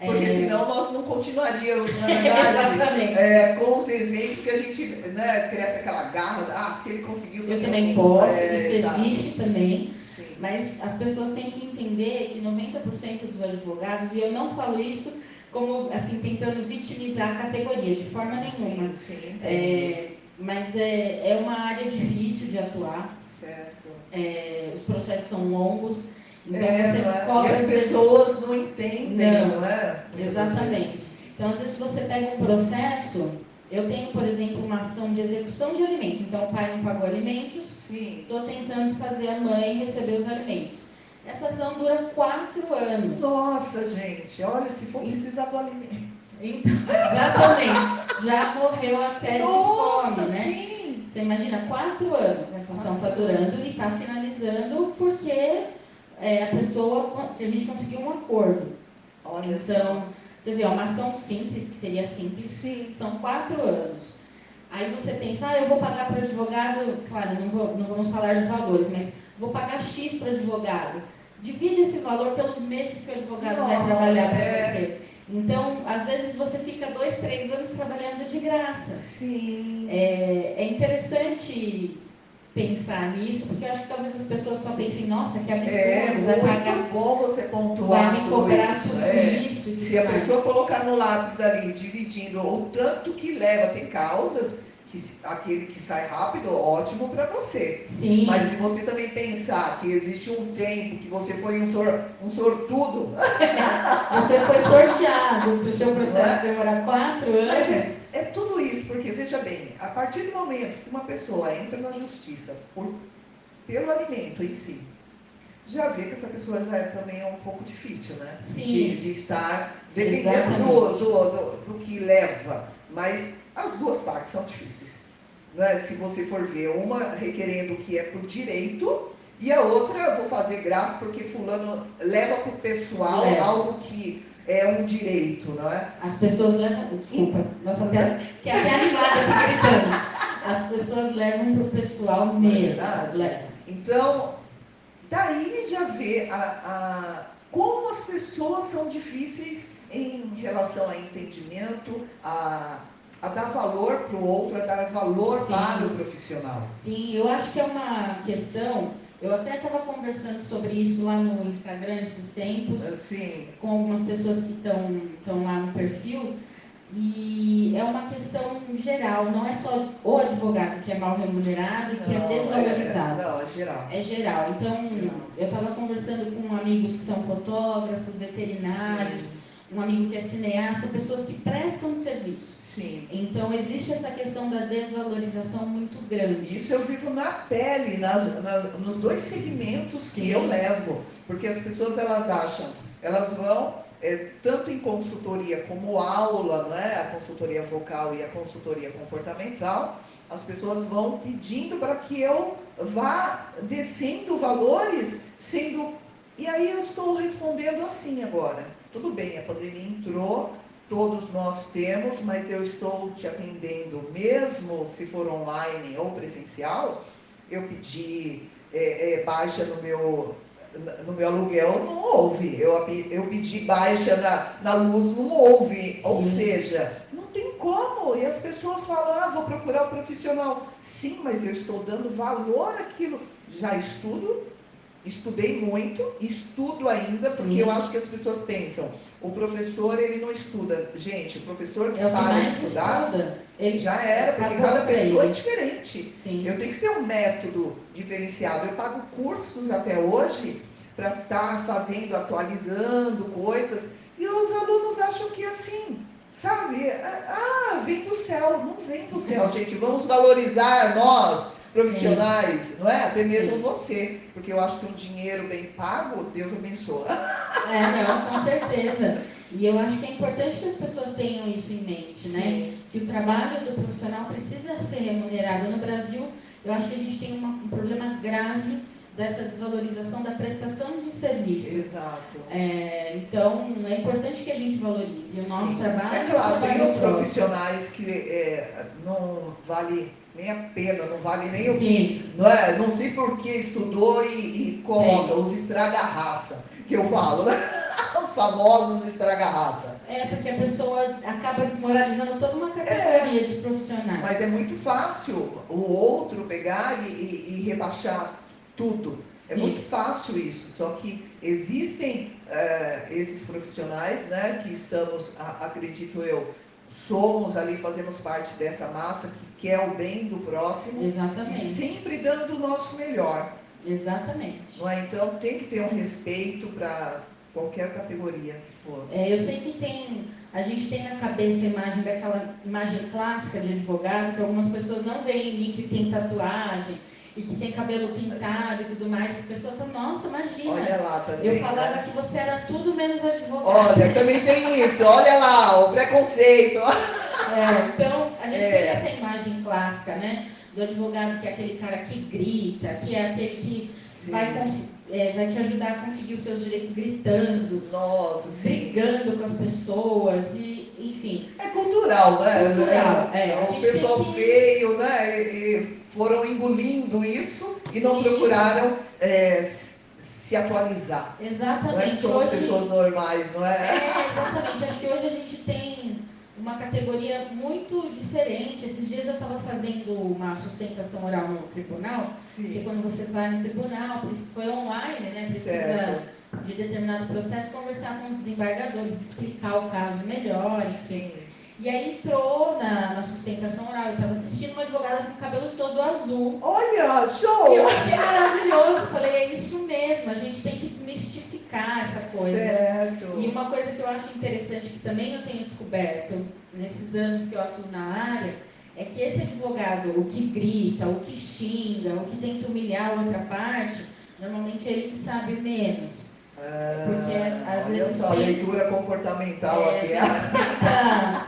Porque É, senão nós não continuaríamos, na *laughs* verdade, é, com os exemplos que a gente né, cresce aquela garra, ah, se ele conseguiu... Eu eu também posso, É, isso existe também, Sim. mas as pessoas têm que entender que 90% dos advogados, e eu não falo isso como assim tentando vitimizar a categoria, de forma nenhuma. Sim, sim. É, mas é, é uma área difícil de atuar, Certo. é, os processos são longos, então É, você é? cobra e as vezes- pessoas não entendem, Não, não, é? Muitas Exatamente. Então, às vezes você pega um processo, eu tenho, por exemplo, uma ação de execução de alimentos. Então, o pai não pagou alimentos, Sim. estou tentando fazer a mãe receber os alimentos. Essa ação dura quatro anos. Nossa, gente, olha, se for precisar do alimento. Então, exatamente. Já morreu até de Nossa, fome, né? sim. Você imagina, quatro anos essa ação está durando e está finalizando porque é, a pessoa, a gente conseguiu um acordo. Olha Então, você vê, uma ação simples, que seria simples, Sim. são quatro anos. Aí você pensa, ah, eu vou pagar para o advogado, claro, não, vou- não vamos falar de valores, mas vou pagar X para o advogado. Divide esse valor pelos meses que o advogado vai Nossa, trabalhar para é. você. Então, às vezes você fica dois, três anos trabalhando de graça. Sim. É, é interessante pensar nisso, porque eu acho que talvez as pessoas só pensem, nossa, que absurdo, É vai pagar, bom você pontuar vai me cobrar isso. tudo é. isso. Se a mais. pessoa colocar no lápis ali, dividindo o tanto que leva, tem causas que aquele que sai rápido, ótimo para você. Sim. Mas se você também pensar que existe um tempo que você foi um, sor, um sortudo, *laughs* Você foi sorteado para o seu processo é? demorar quatro mas anos. É, é tudo isso, porque veja bem, a partir do momento que uma pessoa entra na justiça por, pelo alimento em si, já vê que essa pessoa já é também um pouco difícil, né? Sim. de, de estar dependendo do, do, do, do que leva. Mas as duas partes são difíceis. Né? Se você for ver, uma requerendo o que é por direito e a outra vou fazer graça porque fulano leva para o pessoal Leva. algo que é um direito, não é? As pessoas levam. Desculpa, nossa, até, que até animada aqui gritando. As pessoas levam para o pessoal mesmo. Verdade. Levam. Então, daí já vê a, a- como as pessoas são difíceis em relação a entendimento, a, a dar valor para o outro, a dar valor Sim. para o profissional. Sim, eu acho que é uma questão. Eu até estava conversando sobre isso lá no Instagram esses tempos. Assim, com algumas pessoas que estão lá no perfil, e é uma questão geral, não é só o advogado que é mal remunerado e que é não, desvalorizado. É, não, é geral. É geral. Então, eu estava conversando com amigos que são fotógrafos, veterinários, Sim, um amigo que é cineasta, pessoas que prestam serviço. Sim. Então, existe essa questão da desvalorização muito grande. Isso eu vivo na pele, nas- na- nos dois segmentos que Sim. eu levo, porque as pessoas elas acham, elas vão é, tanto em consultoria como aula, né, a consultoria vocal e a consultoria comportamental, as pessoas vão pedindo para que eu vá descendo valores, sendo e aí eu estou respondendo assim agora. Tudo bem, a pandemia entrou, todos nós temos, mas eu estou te atendendo, mesmo se for online ou presencial, eu pedi é, é, baixa no meu, no meu aluguel, não houve. Eu, eu pedi baixa na, na luz, não houve. Ou Sim. seja, não tem como. E as pessoas falam, ah, vou procurar o profissional. Sim, mas eu estou dando valor àquilo. Já estudo, estudei muito, estudo ainda, porque Sim. eu acho que as pessoas pensam, o professor ele não estuda. Gente, o professor que É que para de estudar, estuda. Ele já era, porque cada pessoa é ele. diferente. Sim. Eu tenho que ter um método diferenciado. Eu pago cursos até hoje para estar fazendo, atualizando coisas, e os alunos acham que é assim, sabe? Ah, vem do céu. Não vem do céu, gente. Vamos valorizar nós, profissionais, não é? Até mesmo Sim. você, porque eu acho que um dinheiro bem pago, Deus abençoa. É, não, com certeza. E eu acho que é importante que as pessoas tenham isso em mente, né? Sim. Que o trabalho do profissional precisa ser remunerado. No Brasil, eu acho que a gente tem uma- um problema grave dessa desvalorização da prestação de serviço. Exato. É, então, é importante que a gente valorize o nosso Sim. trabalho. É claro, tem os profissionais que é, não vale nem a pena, não vale nem o Sim. que, não é? Não sei por que estudou e, e coloca os estraga-raça, que eu falo, né? *laughs* Os famosos estraga-raça. É, porque a pessoa acaba desmoralizando toda uma categoria de profissionais. Mas é muito fácil o outro pegar e, e- e rebaixar tudo. É Sim. muito fácil isso, só que existem eh, esses profissionais, né, que estamos, acredito eu, somos ali, fazemos parte dessa massa que quer o bem do próximo e Exatamente. sempre dando o nosso melhor. Exatamente. Não é? Então tem que ter um respeito para qualquer categoria que for. É, eu sei que tem, a gente tem na cabeça a imagem daquela imagem clássica de advogado, que algumas pessoas não veem em mim que tem tatuagem e que tem cabelo pintado e tudo mais. As pessoas falam, nossa, imagina. Olha lá também. eu né? falava que você era tudo menos advogado. Olha, também tem isso. Olha lá, o preconceito. É, então, a gente É. tem essa imagem clássica, né? Do advogado que é aquele cara que grita, que é aquele que Sim. vai, é, vai te ajudar a conseguir os seus direitos gritando, Nossa, brigando com as pessoas, e, enfim. É cultural, né? Cultural, é. A o gente pessoal que- veio, né? E, e foram engolindo isso e não Isso. procuraram é, se atualizar. Não é que Exatamente. somos Hoje, pessoas normais, não é? é, exatamente. Acho que hoje a gente tem uma categoria muito diferente. Esses dias eu estava fazendo uma sustentação oral no tribunal, porque Sim. quando você vai no tribunal, foi online, né? Precisa Certo. de determinado processo conversar com os desembargadores, explicar o caso melhor, enfim. E aí entrou na, na sustentação oral, eu estava assistindo uma advogada com o cabelo todo azul. Olha, E show! eu achei maravilhoso, falei, é isso mesmo, a gente tem que desmistificar essa coisa. Certo. E uma coisa que eu acho interessante, que também eu tenho descoberto nesses anos que eu atuo na área, é que esse advogado, o que grita, o que xinga, o que tenta humilhar a outra parte, normalmente é ele que sabe menos. Ah, porque às olha vezes só, tem- leitura comportamental É, aqui. vezes tenta,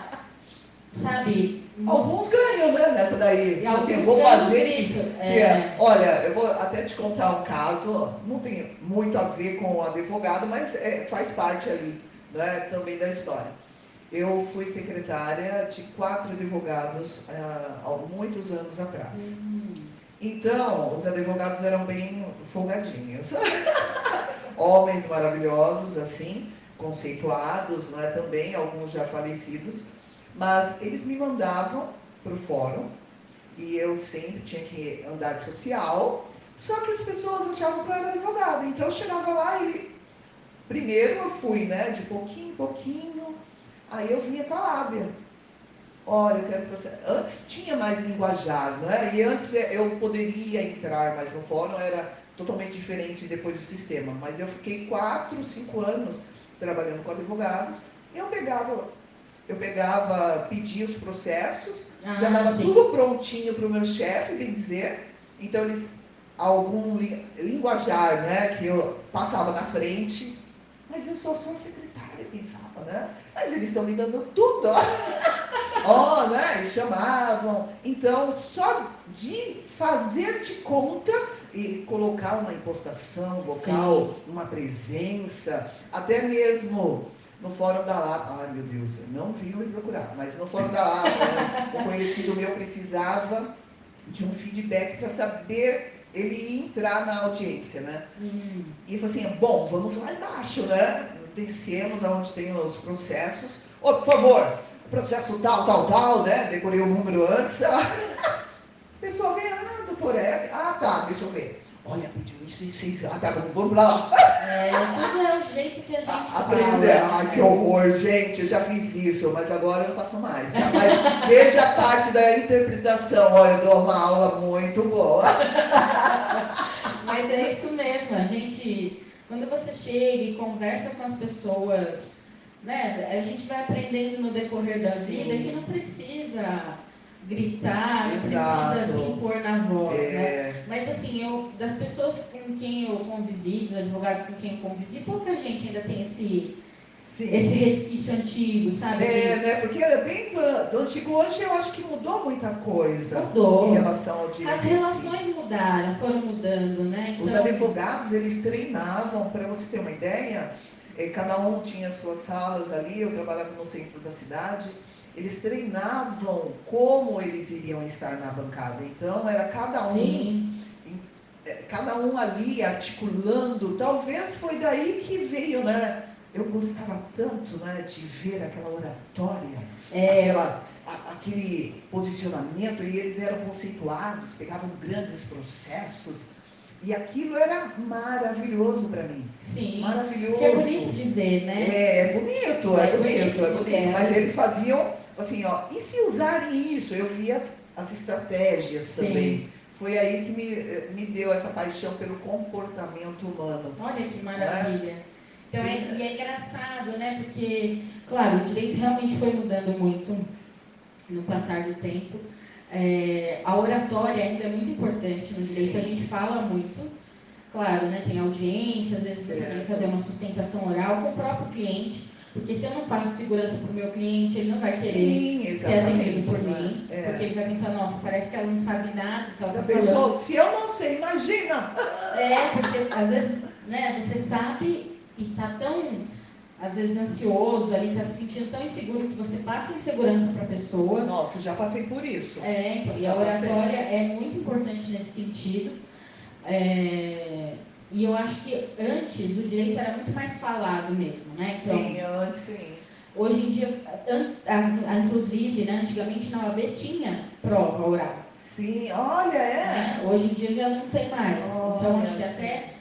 sabe. Alguns ganham, né, nessa daí. E Assim, eu vou fazer grito, que, que é. é, olha, eu vou até te contar um caso, não tem muito a ver com o advogado, mas é, faz parte ali, né, também da história. Eu fui secretária de quatro advogados ah, há muitos anos atrás. Hum, Então, os advogados eram bem folgadinhos. *laughs* Homens maravilhosos, assim, conceituados, né, também, alguns já falecidos. Mas eles me mandavam para o fórum e eu sempre tinha que andar de social. Só que as pessoas achavam que eu era advogado. Então, eu chegava lá e... Primeiro eu fui, né, de pouquinho em pouquinho. Aí eu vinha com a lábia. Olha, eu quero processo. Antes tinha mais linguajar, né? E antes eu poderia entrar, mas no fórum era totalmente diferente depois do sistema. Mas eu fiquei quatro, cinco anos trabalhando com advogados. Eu pegava, eu pegava, pedia os processos, Ah, já dava sim. tudo prontinho para o meu chefe, bem dizer. Então eles algum li- linguajar, né, que eu passava na frente. Mas eu só sou secretária, pensava, né? Mas eles estão me dando tudo, ó. *laughs* Ó, né? E chamavam. Então, só de fazer de conta e colocar uma impostação vocal, uma presença, até mesmo no Fórum da Lapa. Ai, meu Deus, eu não vinha me procurar, mas no Fórum da Lapa, né, um conhecido meu precisava de um feedback para saber ele ia entrar na audiência, né? Hum, E falou assim, bom, vamos lá embaixo, né? Descemos aonde tem os processos. Ô, por favor, processo tal, tal, tal, né? Decorei o número antes. *laughs* Pessoal vem, ah, doutor, é. Ah, tá, deixa eu ver. Olha, pediu isso, isso, isso. Ah, tá bom, vamos lá. é, tudo é o jeito que a gente fala. Aprender. Ai, que horror, gente, eu já fiz isso, mas agora eu não faço mais, tá? Mas veja a parte da interpretação. Olha, eu dou uma aula muito boa. *laughs* Mas é isso mesmo, a gente, quando você chega e conversa com as pessoas, né, a gente vai aprendendo no decorrer da Sim. vida que não precisa gritar, não Exato. precisa se impor na voz, né? É, Mas assim, eu, das pessoas com quem eu convivi, dos advogados com quem eu convivi, pouca gente ainda tem esse, Sim. esse resquício antigo, sabe? É, né? Porque é bem do, antigo hoje eu acho que mudou muita coisa Mudou. em relação ao direito. As si. relações mudaram, foram mudando, né? Os Então, advogados, eles treinavam, para você ter uma ideia, eh, cada um tinha suas salas ali, eu trabalhava no centro da cidade, eles treinavam como eles iriam estar na bancada. Então, era cada um, sim, eh, cada um ali articulando. Talvez foi daí que veio, né? Eu gostava tanto, né, de ver aquela oratória, é, aquela, aquele posicionamento, e eles eram conceituados, pegavam grandes processos, e aquilo era maravilhoso para mim. sim. Maravilhoso. Que é bonito de ver, né? É, é bonito, é, É bonito, é bonito, bonito. é. Mas eles faziam assim, ó, e se usarem isso? Eu via as estratégias Sim. também. Foi aí que me, me deu essa paixão pelo comportamento humano. Olha que maravilha. Então, é, e é engraçado, né? Porque, claro, o direito realmente foi mudando muito no passar do tempo. É, a oratória ainda é muito importante no direito, Sim. a gente fala muito. Claro, né? Tem audiência, às vezes você tem que Certo. fazer uma sustentação oral com o próprio cliente, porque se eu não passo segurança para o meu cliente, ele não vai querer Sim, ser atendido por né? mim, É. porque ele vai pensar, nossa, parece que ela não sabe nada que ela está falando. pessoa, se eu não sei, imagina! É, porque às vezes, né, você sabe e tá tão, às vezes, ansioso ali, tá se sentindo tão inseguro que você passa insegurança para a pessoa. Nossa, já passei por isso. É, então, e a oratória é muito importante nesse sentido. É, e eu acho que antes o direito era muito mais falado mesmo, né? Então, Sim, antes sim. hoje em dia, inclusive, né, antigamente na OAB tinha prova oral. Sim, olha, é. né? Hoje em dia já não tem mais. então, Olha, acho que sim. até,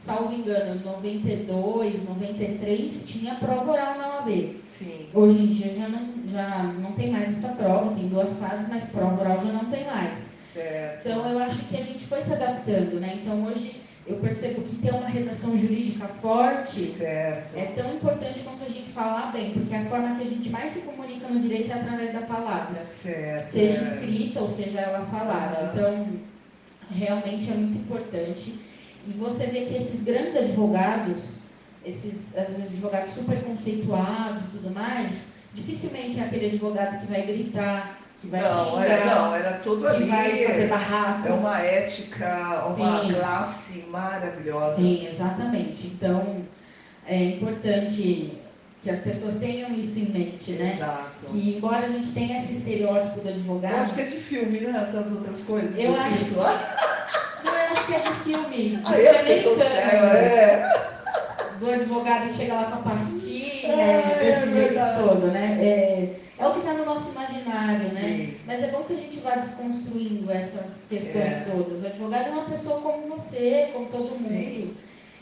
salvo engano, 92, 93, tinha prova oral na OAB. Sim. Hoje em dia já não, já não tem mais essa prova, tem duas fases, mas prova oral já não tem mais. Certo. Então, eu acho que a gente foi se adaptando, né? Então, hoje eu percebo que ter uma redação jurídica forte Certo. é tão importante quanto a gente falar bem, porque a forma que a gente mais se comunica no direito é através da palavra Certo. seja é. escrita ou seja ela falada. Aham. Então, realmente é muito importante. E você vê que esses grandes advogados, esses, esses advogados super conceituados e tudo mais, dificilmente é aquele advogado que vai gritar, Não, xingar, é, não, era tudo ali. É uma ética, uma Sim. classe maravilhosa. Sim, exatamente. Então, é importante que as pessoas tenham isso em mente, né? Exato. Que embora a gente tenha esse estereótipo do Eu advogado, acho que é de filme, né? Essas outras coisas. Eu acho Cristo. Não, eu acho que é de filme. Aí as pessoas americano. pegam, é. Do advogado que chega lá com a pastilha, É, desse é jeito verdade. todo, né? É, é o que está no nosso imaginário, né? Sim. Mas é bom que a gente vá desconstruindo essas questões É. todas. O advogado é uma pessoa como você, como todo mundo. Sim.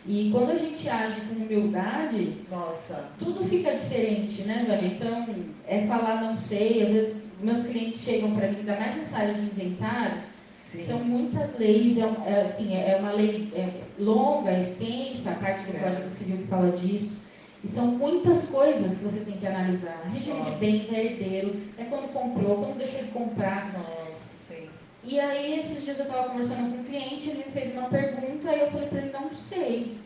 E quando a gente age com humildade, Nossa. tudo fica diferente, né, Vânia? Então, é falar não sei. Às vezes, meus clientes chegam para mim, ainda mais nessa área de inventário, Sim. são muitas leis, é, é, assim, é é uma lei é, longa, extensa, a parte do Certo. Código Civil que fala disso. E são muitas coisas que você tem que analisar. Regime de Nossa. bens é herdeiro, é quando comprou, quando deixou de comprar. Nossa, sim. E aí, esses dias eu estava conversando com um cliente, ele me fez uma pergunta e eu falei para ele, não sei.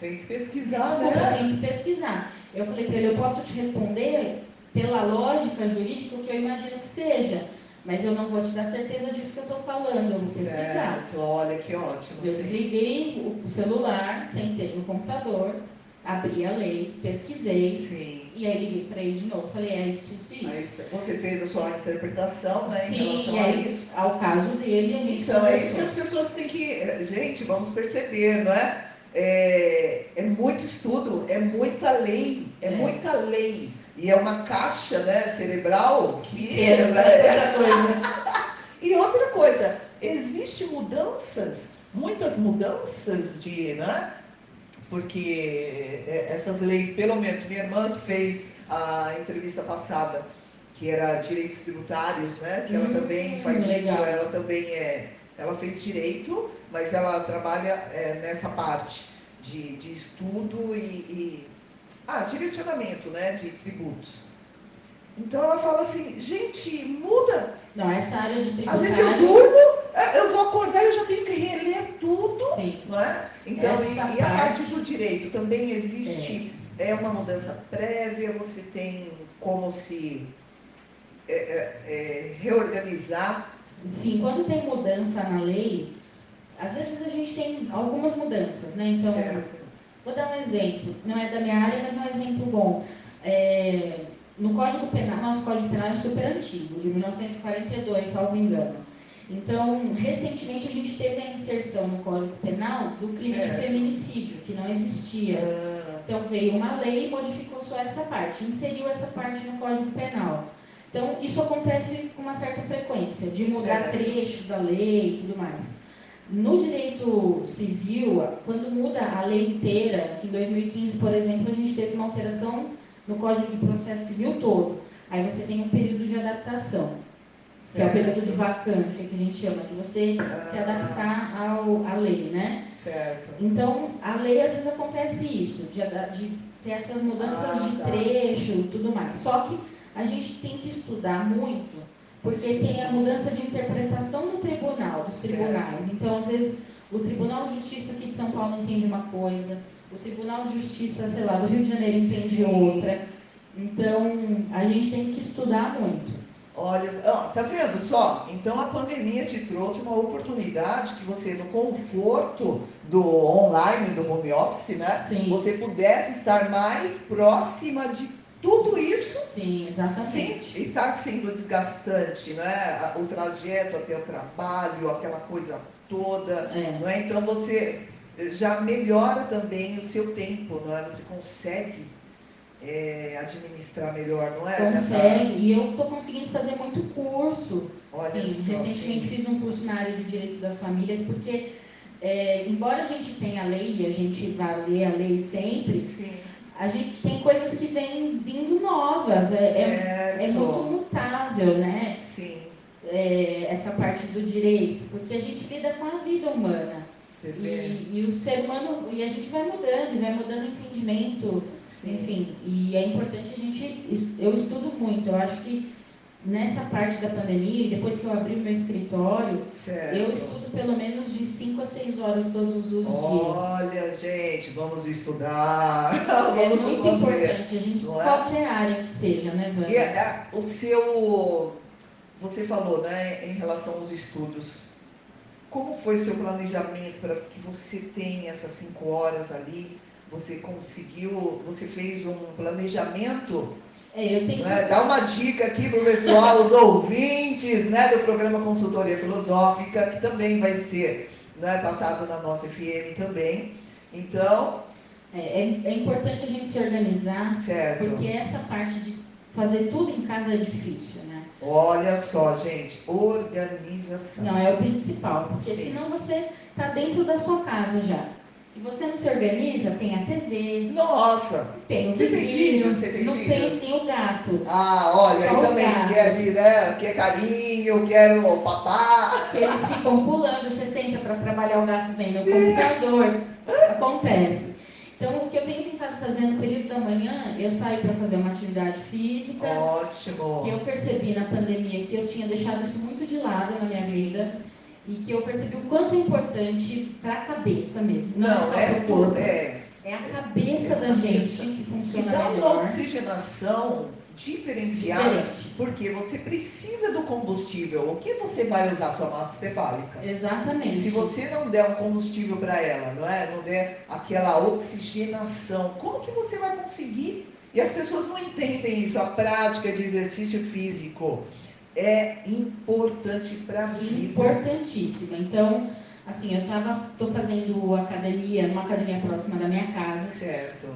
Tem que pesquisar, Desculpa, né? tem que pesquisar. Eu falei para ele, eu posso te responder pela lógica jurídica o que eu imagino que seja. Mas eu não vou te dar certeza disso que eu estou falando, eu vou pesquisar. Certo, olha que ótimo. Eu sim. desliguei o celular, sentei no computador, abri a lei, pesquisei, Sim. e aí liguei para ele de novo. Falei, é isso, isso, isso. Aí você fez a sua interpretação, né, em Sim, relação e a aí, isso. ao caso dele, a gente Então, é isso que conversou. as pessoas têm que. Gente, vamos perceber, não é? É, é muito estudo, é muita lei, é, É. muita lei. E é uma caixa né, cerebral que. Né, outra coisa. *laughs* E outra coisa, existem mudanças, muitas mudanças de. Né? Porque é, essas leis, pelo menos minha irmã que fez a entrevista passada, que era direitos tributários, né? Que ela Hum, também faz isso, legal. ela também é. Ela fez direito, mas ela trabalha é, nessa parte de, de estudo e, e- Ah, direcionamento, né? De tributos. Então ela fala assim, gente, muda. Não, essa área de Às vezes eu tributário. durmo, é, eu vou acordar e eu já tenho que reler tudo Sim. não é? Então, e, Essa e a parte parte- do direito também existe é uma mudança prévia, você tem como se é, é, é, reorganizar. Sim, quando tem mudança na lei, às vezes a gente tem algumas mudanças, né? Então, certo. vou dar um exemplo, não é da minha área, mas é um exemplo bom. É, no Código Penal, nosso Código Penal é super antigo, de 1942, salvo engano. Então, recentemente a gente teve a inserção no Código Penal do crime Certo. de feminicídio, que não existia. Ah, Então veio uma lei e modificou só essa parte, inseriu essa parte no Código Penal. Então isso acontece com uma certa frequência, de mudar Certo. trechos da lei e tudo mais. No direito civil, quando muda a lei inteira, que em 2015, por exemplo, a gente teve uma alteração no Código de Processo Civil todo. Aí você tem um período de adaptação, que é o período de vacância, que a gente chama, de você se Ah, adaptar ao, à lei, né? Certo. Então, a lei às vezes acontece isso, de, de ter essas mudanças Ah, de tá. trecho e tudo mais. Só que a gente tem que estudar muito, porque Sim. tem a mudança de interpretação do tribunal, dos Certo. tribunais. Então, às vezes, o Tribunal de Justiça aqui de São Paulo entende uma coisa, o Tribunal de Justiça, sei lá, do Rio de Janeiro entende outra. Então, a gente tem que estudar muito. Olha, ó, tá vendo só? Então a pandemia te trouxe uma oportunidade que você, no conforto do online, do home office, né? Sim. Você pudesse estar mais próxima de tudo isso Sim, exatamente. sem estar sendo desgastante, né? O trajeto até o trabalho, aquela coisa toda, É. não é? Então você já melhora também o seu tempo, não é? Você consegue é, administrar melhor, não é? Consegue, e eu estou conseguindo fazer muito curso. Olha sim, só, recentemente sim. fiz um curso na área de direito das famílias, porque é, embora a gente tenha a lei e a gente vá ler a lei sempre, Sim, a gente tem coisas que vêm vindo novas, é, é, é muito mutável, né? Sim, É, essa parte do direito, porque a gente lida com a vida humana. E, e o ser humano, e a gente vai mudando, e vai mudando o entendimento, Sim. enfim, e é importante a gente, eu estudo muito, eu acho que nessa parte da pandemia, e depois que eu abri o meu escritório, Certo. eu estudo pelo menos de 5 a 6 horas todos os dias. Olha, gente, vamos estudar. *laughs* É vamos muito importante, a gente, Não é? qualquer área que seja, né, Vânia? E a- a- o seu, você falou, né, em relação aos estudos. Como foi seu planejamento para que você tenha essas cinco horas ali? Você conseguiu, você fez um planejamento? É, eu tenho né? Dá uma dica aqui para o pessoal, os ouvintes né, do programa Consultoria Filosófica, que também vai ser né, passado na nossa FM também. Então, É, é, é importante a gente se organizar, certo. porque essa parte de fazer tudo em casa é difícil, né? Olha só, gente, organização. Não, é o principal, porque Sim. senão você está dentro da sua casa já. Se você não se organiza, tem a TV, Nossa! tem os Você tem Você não tem sim o gato. Ah, olha, aí também gatos. quer, vir, né, quer carinho, quero papá. Que eles ficam pulando, você senta para trabalhar, o gato vem no computador. Acontece. Então, o que eu tenho tentado fazer no período da manhã, eu saio para fazer uma atividade física, Ótimo. que eu percebi na pandemia que eu tinha deixado isso muito de lado na minha Sim. vida e que eu percebi o quanto é importante para a cabeça mesmo. Não, Não, é pro tudo. É. É a cabeça É da gente que E funciona dá uma melhor. oxigenação diferenciada, Diferente. porque você precisa do combustível. O que você vai usar sua massa cefálica? Exatamente. E se você não der um combustível para ela, não é? Não der aquela oxigenação, como que você vai conseguir? E as pessoas não entendem isso. A prática de exercício físico é importante para a vida. Importantíssima. Então, assim, eu tava, tô fazendo academia, numa academia próxima da minha casa, Certo.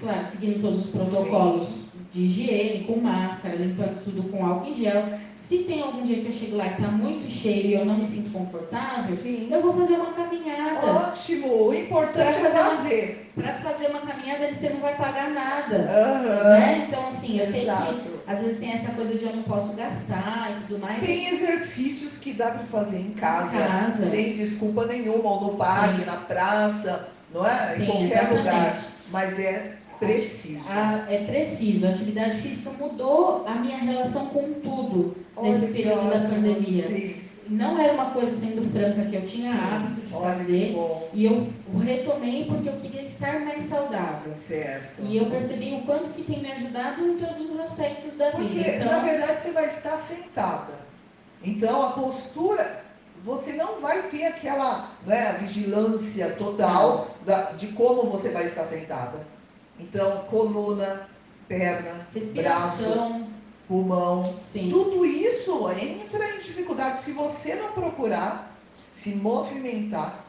claro, seguindo todos os protocolos de higiene, com máscara, limpando tudo com álcool em gel. Se tem algum dia que eu chego lá e tá muito cheio e eu não me sinto confortável, Sim. eu vou fazer uma caminhada. Ótimo. O importante é Pra fazer uma- fazer. Para fazer uma caminhada, você não vai pagar nada. Aham. Né? Então, assim, eu sei que às vezes tem essa coisa de eu não posso gastar e tudo mais. Tem exercícios que dá para fazer em casa, Em casa. sem desculpa nenhuma, ou no parque, Sim. na praça, não é? em Sim, qualquer exatamente. lugar. Mas é preciso. A- é preciso. A atividade física mudou a minha relação com tudo nesse Olha que período da ótimo. pandemia. Sim. não era uma coisa sendo franca que eu tinha Sim. hábito de Olha fazer. E eu retomei porque eu queria estar mais saudável. Certo. E eu percebi o quanto que tem me ajudado em todos os aspectos da Porque, vida. na Então, verdade, você vai estar sentada. Então, a postura, você não vai ter aquela né, vigilância total da- de como você vai estar sentada. Então, coluna, perna, respiração, pulmão, sim. tudo isso entra em dificuldade. Se você não procurar se movimentar,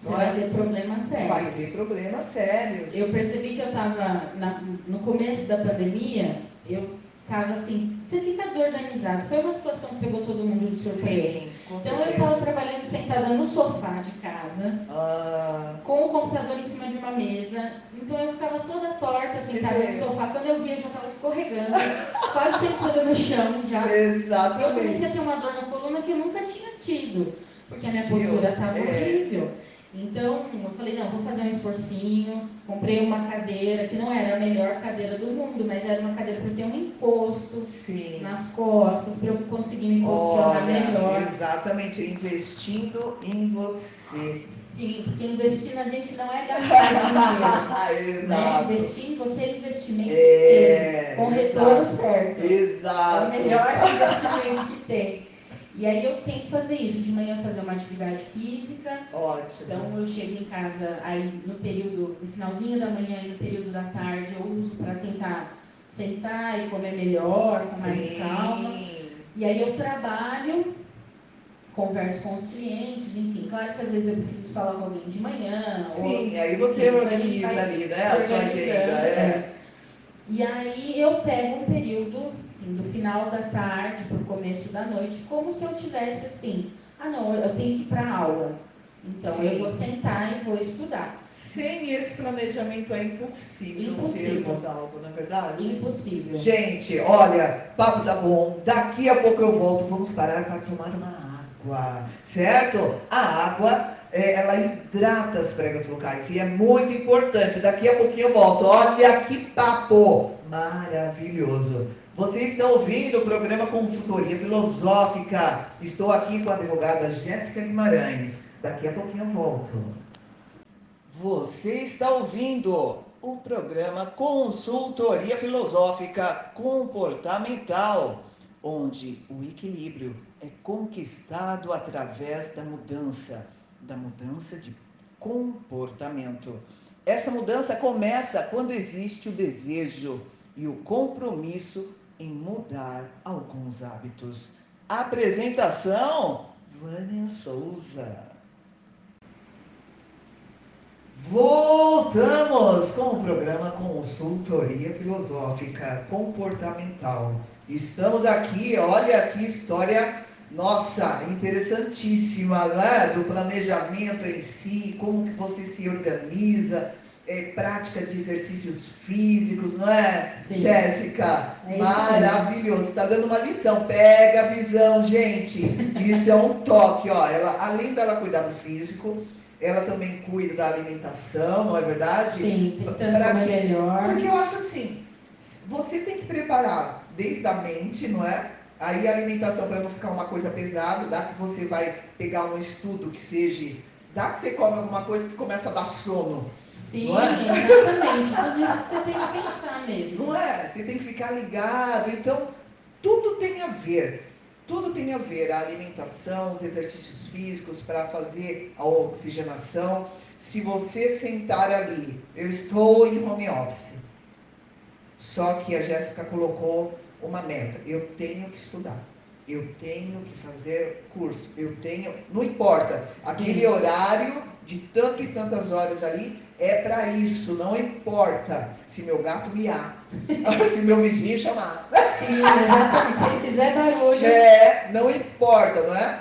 Você vai é? ter problemas sérios. vai ter problemas sérios. Eu percebi que eu estava, no começo da pandemia, eu estava assim, você fica desorganizado. Foi uma situação que pegou todo mundo de surpresa. Sim, Então eu estava trabalhando sentada no sofá de casa, Ah, com o computador em cima de uma mesa. Então eu ficava toda torta sentada no sofá. Quando eu via, eu já estava escorregando, *laughs* quase sentando no chão já. Eu exatamente. comecei a ter uma dor na coluna que eu nunca tinha tido, porque a minha postura estava É. Então, eu falei, não, vou fazer um esforcinho. Comprei uma cadeira, que não era a melhor cadeira do mundo, mas era uma cadeira para ter um encosto Sim. nas costas, para eu conseguir me posicionar melhor. Olha, exatamente, investindo em você. Sim, porque investir na gente não é gastar *laughs* dinheiro. né? Investir em você é investimento É, mesmo, com retorno exato. certo. É Exato. o melhor *laughs* investimento que tem. E aí eu tenho que fazer isso, de manhã fazer uma atividade física, Ótimo. Então eu chego em casa aí no período, no finalzinho da manhã e no período da tarde eu uso para tentar sentar e comer melhor, com mais calma. E aí eu trabalho, converso com os clientes, enfim. Claro que às vezes eu preciso falar com alguém de manhã. Sim, ou, aí você enfim, a gente organiza ali, né? A sua agenda. É. E aí eu pego um período, assim, do final da tarde para o começo da noite, como se eu tivesse assim, ah não, eu tenho que ir para aula. Então Sim. eu vou sentar e vou estudar. Sem esse planejamento é impossível, Impossível. termos algo, não é verdade? Impossível. Gente, olha, papo tá bom. Daqui a pouco eu volto. Vamos parar para tomar uma água, certo? A água, é, ela hidrata as pregas locais e é muito importante. Daqui a pouquinho eu volto. Olha que papo maravilhoso. Vocês estão ouvindo o programa Consultoria Filosófica. Estou aqui com a advogada Jéssica Guimarães. Daqui a pouquinho eu volto. Você está ouvindo o programa Consultoria Filosófica Comportamental, onde o equilíbrio é conquistado através da mudança, da mudança de comportamento. Essa mudança começa quando existe o desejo e o compromisso em mudar alguns hábitos. Apresentação: Vânia Souza. Voltamos com o programa Consultoria Filosófica Comportamental. Estamos aqui, olha que história, nossa, interessantíssima, né? Do planejamento em si, como que você se organiza, é, prática de exercícios físicos, não é, Sim. Jéssica? É Maravilhoso, está dando uma lição. Pega a visão, gente. Isso é um toque, ó. Ela, além dela cuidar do físico, ela também cuida da alimentação, não é verdade? Sim, comer quê? melhor. Porque eu acho assim, você tem que preparar desde a mente, não é? Aí a alimentação para não ficar uma coisa pesada, dá que você vai pegar um estudo que seja, dá que você come alguma coisa que começa a dar sono, Sim, é? exatamente. Tudo isso que você tem que pensar mesmo. não é? Você tem que ficar ligado, então tudo tem a ver. Tudo tem a ver, a alimentação, os exercícios físicos para fazer a oxigenação. Se você sentar ali, eu estou em home office. Só que a Jéssica colocou uma meta. Eu tenho que estudar. Eu tenho que fazer curso. Eu tenho. Não importa. Aquele Sim. horário de tanto e tantas horas ali é para isso. Não importa se meu gato miar. *laughs* se meu vizinho chamar. Sim, exatamente. Se ele fizer barulho. É, não importa, não é?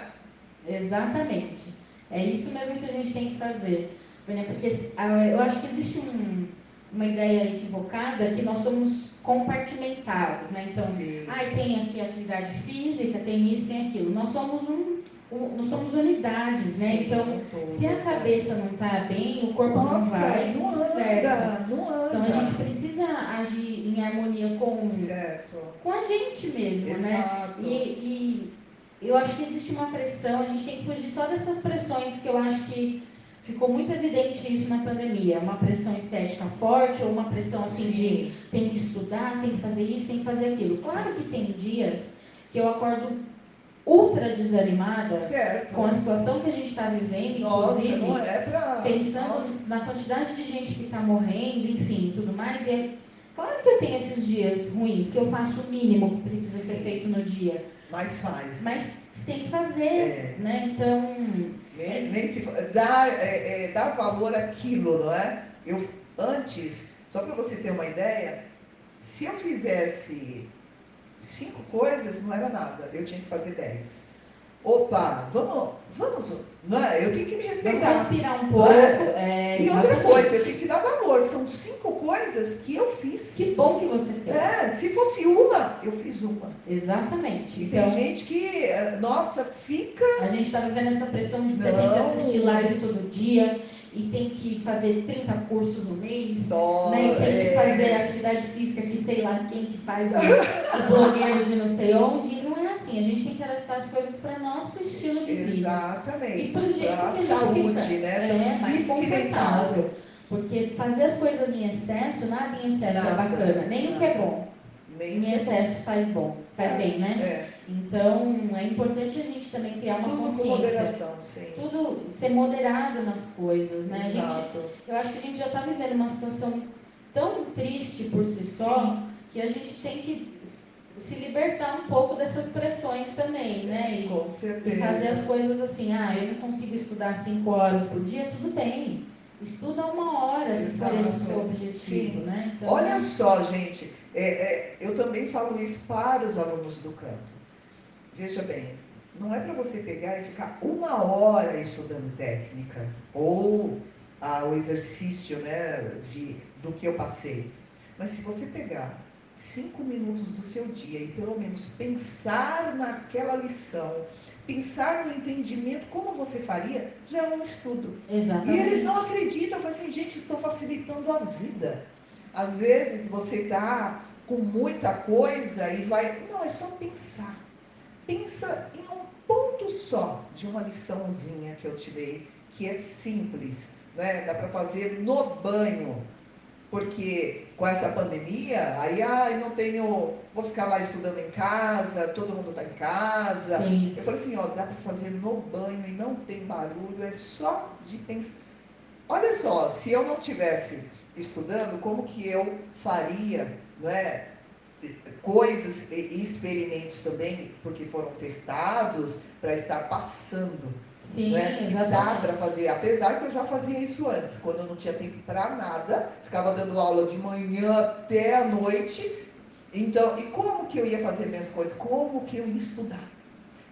Exatamente. É isso mesmo que a gente tem que fazer. Porque ah, eu acho que existe um- uma ideia equivocada que nós somos compartimentados, né? Então, Sim. ai, tem aqui atividade física, tem isso, tem aquilo. Nós somos um- nós somos unidades, né? Sim, Então, se a né? cabeça não está bem, o corpo Nossa, não vai, não anda, não anda. Então a gente precisa agir em harmonia com, Certo. com a gente mesmo, né? Exato. E, e eu acho que existe uma pressão, a gente tem que fugir só dessas pressões que eu acho que ficou muito evidente isso na pandemia. Uma pressão estética forte ou uma pressão assim Sim. de tem que estudar, tem que fazer isso, tem que fazer aquilo. Claro que tem dias que eu acordo ultra desanimada certo. com a situação que a gente está vivendo, Nossa, inclusive é pra... pensando Nossa. na quantidade de gente que está morrendo, enfim, tudo mais. E é claro que eu tenho esses dias ruins, que eu faço o mínimo que precisa Sim. ser feito no dia. Mas faz. Mas tem que fazer, é. né? Então. Nem, nem se dá, é, é, dá valor àquilo, não é? Eu antes, só para você ter uma ideia, se eu fizesse cinco coisas, não era nada. Eu tinha que fazer dez. Opa, vamos, vamos, não é? Eu tenho que me respeitar. Vamos respirar um pouco. É? É, e outra coisa, eu tenho que dar valor. São cinco coisas que eu fiz. Que bom que você fez. É, se fosse uma, eu fiz uma. Exatamente. E então, tem gente que, eh, nossa, fica. A gente está vivendo essa pressão de você tem que assistir live todo dia e tem que fazer 30 cursos no mês, Só, né? E tem é... que fazer atividade física que sei lá quem que faz o, o blogueiro de não sei onde. E não é assim, a gente tem que adaptar as coisas para nosso estilo de vida. Exatamente. E para o jeito pra que a saúde, fica né? é, mais confortável. Porque fazer as coisas em excesso, nada em excesso é nada, é bacana, nem o que é bom. Nem em é excesso faz bom, faz é, bem, né? É. Então, é importante a gente também criar uma Tudo consciência. Com moderação, sim. Tudo ser moderado nas coisas, né? Exato. A gente, eu acho que a gente já está vivendo uma situação tão triste por si só sim. que a gente tem que se libertar um pouco dessas pressões também, né? E, Com certeza. E fazer as coisas assim, ah, eu não consigo estudar cinco horas por dia, tudo bem. Estuda uma hora, se for esse o seu objetivo, Sim. né? Então, Olha só, gente, é, é, eu também falo isso para os alunos do campo. Veja bem, não é para você pegar e ficar uma hora estudando técnica ou ah, o exercício né, de, do que eu passei. Mas se você pegar cinco minutos do seu dia e pelo menos pensar naquela lição, pensar no entendimento, como você faria, já é um estudo. Exatamente. E eles não acreditam, falam assim, gente, estou facilitando a vida. Às vezes você está com muita coisa e vai. Não, é só pensar. Pensa em um ponto só de uma liçãozinha que eu te dei, que é simples, né? Dá para fazer no banho. Porque com essa pandemia, aí ah, eu não tenho, vou ficar lá estudando em casa, todo mundo está em casa. Sim. Eu falei assim, ó, dá para fazer no banho e não tem barulho, é só de pensar. Olha só, se eu não tivesse estudando, como que eu faria, não é? Coisas e experimentos também, porque foram testados para estar passando Sim, né? Que dá para fazer, apesar que eu já fazia isso antes, quando eu não tinha tempo para nada, ficava dando aula de manhã até a noite. Então, e como que eu ia fazer minhas coisas? Como que eu ia estudar?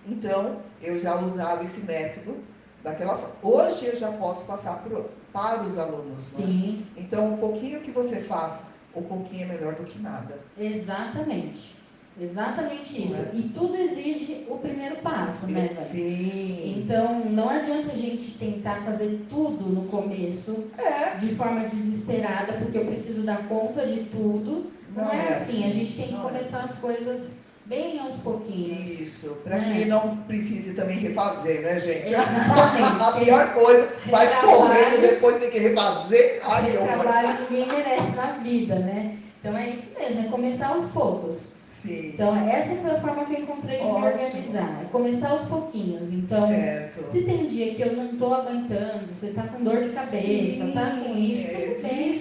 Então, eu já usava esse método daquela forma. Hoje eu já posso passar pro, para os alunos. Né? Então, um pouquinho que você faça, um pouquinho é melhor do que nada. Exatamente. Exatamente isso. É. E tudo exige o primeiro passo, né, velho? Sim. Então, não adianta a gente tentar fazer tudo no começo é. de forma desesperada, porque eu preciso dar conta de tudo. Não, não é, é assim. assim. A gente tem que é começar as coisas bem aos pouquinhos. Isso, para né? que não precise também refazer, né, gente? Exatamente. *laughs* a pior coisa, vai correndo depois tem que refazer. Ai, trabalho ninguém merece na vida, né? Então é isso mesmo, é começar aos poucos. Sim. Então, essa foi a forma que eu encontrei de Ótimo. me organizar. É começar aos pouquinhos. Então, certo. se tem dia que eu não estou aguentando, você está com dor de cabeça, está com isso, tudo bem.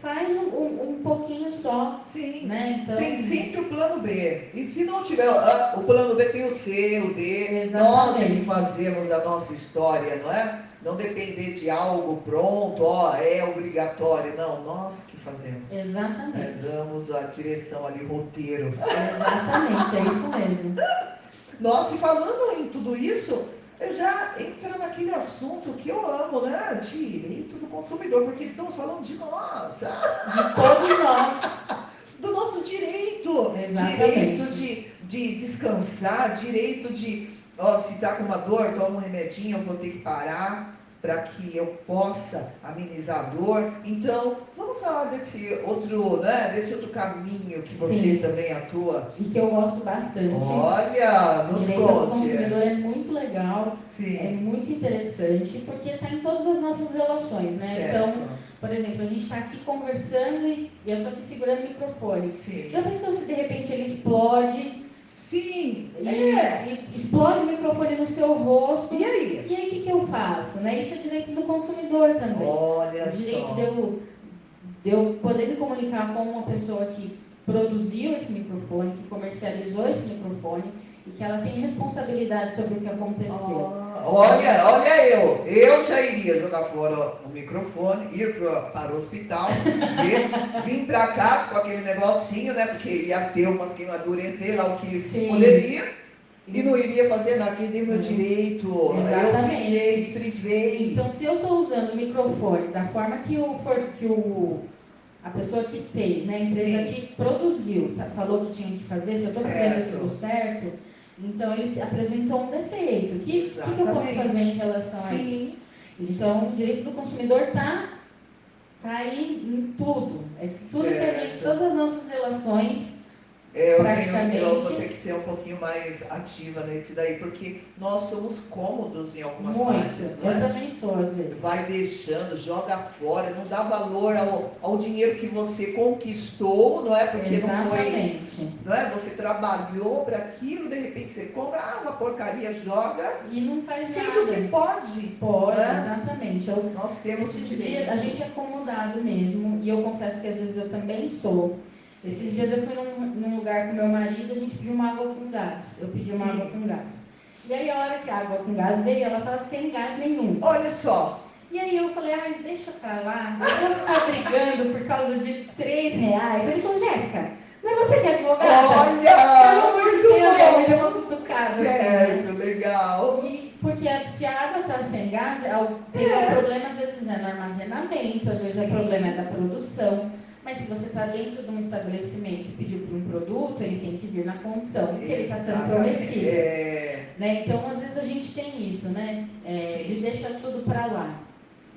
Faz um, um, um, pouquinho só. Sim. Né? Então, tem sempre o plano B. E se não tiver, ah, o plano B tem o C, o D. Exatamente. Nós é que fazemos a nossa história, não é? Não depender de algo pronto, ó, é obrigatório. Não, nós que fazemos. Exatamente. É, damos a direção ali, roteiro. Exatamente, é isso mesmo. Nossa, e falando em tudo isso, eu já entra naquele assunto que eu amo, né? Direito do consumidor, porque estamos falando de nós. De todos nós. Do nosso direito. Exatamente. Direito de, de descansar, direito de ó, se tá com uma dor, toma um remedinho, eu vou ter que parar. para que eu possa amenizar a dor. Então, vamos falar desse outro, né, desse outro caminho que você Sim. também atua. E que eu gosto bastante. Olha, o nos direito conte. consumidor é muito legal, é Sim, muito interessante, porque está em todas as nossas relações, né? certo. Então, por exemplo, a gente está aqui conversando e e eu estou aqui segurando o microfone. Sim. Já pensou se de repente ele explode Sim, é. e explode o microfone no seu rosto? E aí? E aí o que, que eu faço? Né? Isso é direito do consumidor também. Olha o direito só. de eu, de eu poder me comunicar com uma pessoa que produziu esse microfone, que comercializou esse microfone e que ela tem responsabilidade sobre o que aconteceu. Ah, Olha, olha eu. Eu já iria jogar fora o microfone, ir pro- para o hospital, ver, *laughs* vim para casa com aquele negocinho, né? Porque ia ter umas queimaduras, sei lá o que Sim. poderia. E não iria fazer nada, que nem meu Uhum. direito. Eu Exatamente. pilhei, me privei. Então, se eu estou usando o microfone da forma que o, que o a pessoa que fez, né, a empresa Sim. que produziu, tá, falou que tinha que fazer, se eu estou fazendo tudo certo, então ele apresentou um defeito. O que, que, eu posso fazer em relação a isso? Sim. Então, o direito do consumidor está tá aí em tudo. É tudo que a gente, Certo. todas as nossas relações, É, eu, tenho, Praticamente. eu vou ter que ser um pouquinho mais ativa nesse daí, porque nós somos cômodos em algumas muito. partes, não Eu também sou, às vezes. vai deixando, joga fora, não dá valor ao, ao dinheiro que você conquistou, não é? Porque não foi, Exatamente. não é? Você trabalhou para aquilo, de repente você compra, ah, uma porcaria, joga, E não faz sendo que nada. pode. Pode, né? exatamente. Eu, Nós temos direito. dias a gente é acomodado mesmo, e eu confesso que às vezes eu também sou. Esses dias eu fui num, num lugar com meu marido, a gente pediu uma água com gás. Eu pedi uma Sim. água com gás. E aí a hora que a água com gás veio, ela estava sem gás nenhum. Olha só, E aí eu falei, ai, deixa pra lá, eu ficar brigando por causa de três reais. Ele falou, Jéssica, não é você que é advogada? Pelo olha, amor de Deus, ele me deu bom. uma cutucada. assim, né? Certo, legal. E porque se a água está sem gás, é o- tem um problema, às vezes é no armazenamento, às vezes o Sim. problema é da produção. Mas se você está dentro de um estabelecimento e pediu por um produto, ele tem que vir na condição que ele está sendo prometido. É, Né? Então, às vezes a gente tem isso, né? É, de deixar tudo para lá.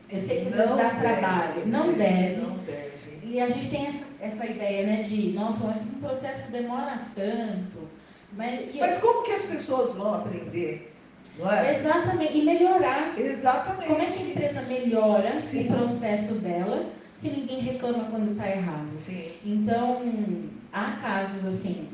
Eu sei que às vezes dá trabalho, não deve. Não deve. E a gente tem essa, essa ideia, né, de, nossa, mas um processo demora tanto. Mas, Mas como que as pessoas vão aprender? É? Exatamente, e melhorar Exatamente. Como é que a empresa melhora Sim. o processo dela se ninguém reclama quando está errado? Sim. Então, há casos assim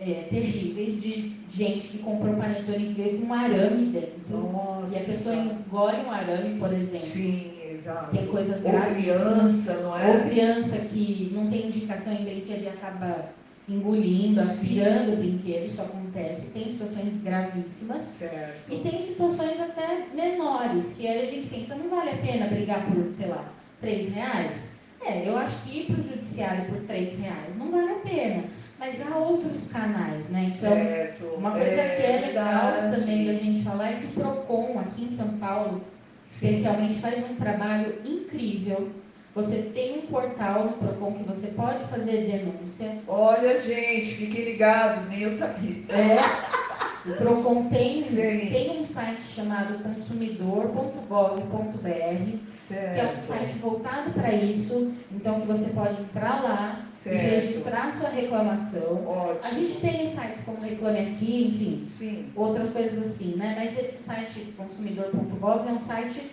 é, terríveis de gente que comprou panetone que veio com um arame dentro. Nossa. E a pessoa engole um arame, por exemplo. Sim, exato. Tem coisas Ou gravíssimas. criança, não Ou é? criança que não tem indicação em brinquedo e acaba engolindo, aspirando o brinquedo, isso acontece. Tem situações gravíssimas. Certo. E tem situações até menores, que aí a gente pensa, não vale a pena brigar por, sei lá, três reais? É, eu acho que ir para o judiciário por três reais não vale a pena. Mas há outros canais, né? Então, certo. uma coisa que é legal verdade. também da gente falar é que o PROCON, aqui em São Paulo, Sim. especialmente, faz um trabalho incrível. Você tem um portal no PROCON que você pode fazer denúncia. Olha, gente, fiquem ligados, nem eu sabia. É, *laughs* o PROCON tem, Sim. tem um site chamado consumidor.gov.br, que é um site voltado para isso, então que você pode entrar lá e Certo. registrar sua reclamação. Ótimo. A gente tem sites como Reclame Aqui, enfim, Sim. outras coisas assim, né? Mas esse site consumidor.gov é um site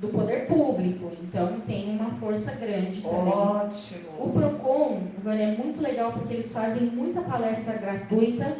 do poder público, então tem uma força grande também. O Ótimo. Procon agora é muito legal porque eles fazem muita palestra gratuita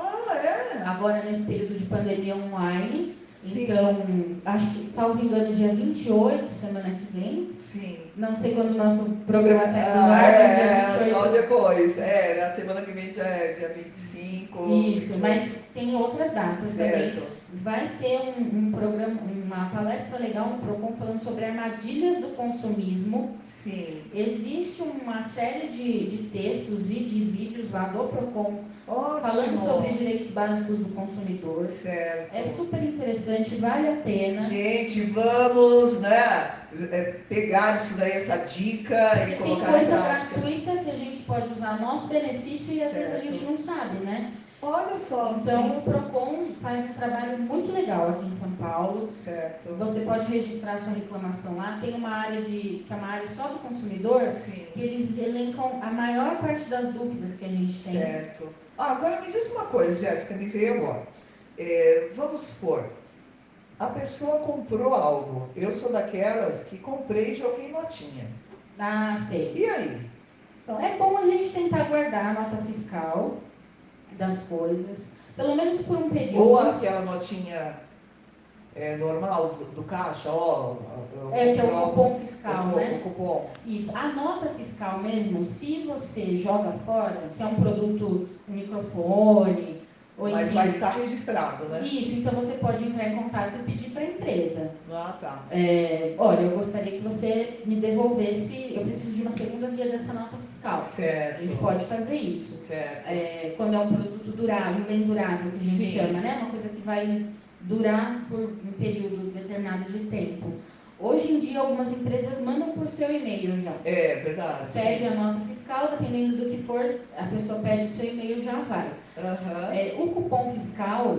Ah, é? agora nesse período de pandemia online. Sim. Então, acho que, salvo engano, dia 28, semana que vem. Sim. Não sei quando o nosso programa está indo no Ah, ar, mas é, dia só 28. depois. É, na semana que vem já é dia 25. Isso, mas tem outras datas também. Certo. Vai ter um, um programa, uma palestra legal no Procon falando sobre armadilhas do consumismo. Sim. Existe uma série de, de textos e de vídeos lá do Procon Ótimo. falando sobre direitos básicos do consumidor. Certo. É super interessante, vale a pena. Gente, vamos, né, é, pegar isso daí, essa dica e Porque tem colocar em coisa gratuita que a gente pode usar a nosso benefício e às vezes a Certo. gente não sabe, né? Olha só. Então, o PROCON faz um trabalho muito legal aqui em São Paulo. Certo. Você pode registrar sua reclamação lá. Tem uma área de que é uma área só do consumidor, Sim. que eles elencam a maior parte das dúvidas que a gente tem. Certo. Ah, agora me diz uma coisa, Jéssica, me veio agora. É, vamos supor, a pessoa comprou algo. Eu sou daquelas que comprei e joguei notinha. Ah, sei. E aí? Então, é bom a gente tentar guardar a nota fiscal das coisas, pelo menos por um período. Ou aquela notinha é, normal do, do caixa, ó. ó, É, que é o cupom fiscal, o, né? O cupom. Isso. A nota fiscal mesmo, se você joga fora, se é um produto, um microfone, ou Mas vai estar registrado, né? Isso, então você pode entrar em contato e pedir para a empresa. Ah, tá. É, olha, eu gostaria que você me devolvesse, eu preciso de uma segunda via dessa nota fiscal. A Certo. gente pode fazer isso. Certo. É, quando é um produto durável, bem durável, que a gente Sim. chama, né? Uma coisa que vai durar por um período determinado de tempo. Hoje em dia, algumas empresas mandam por seu e-mail já. É verdade. Pede a nota fiscal, dependendo do que for, a pessoa pede o seu e-mail já vai. Aham. É, o cupom fiscal,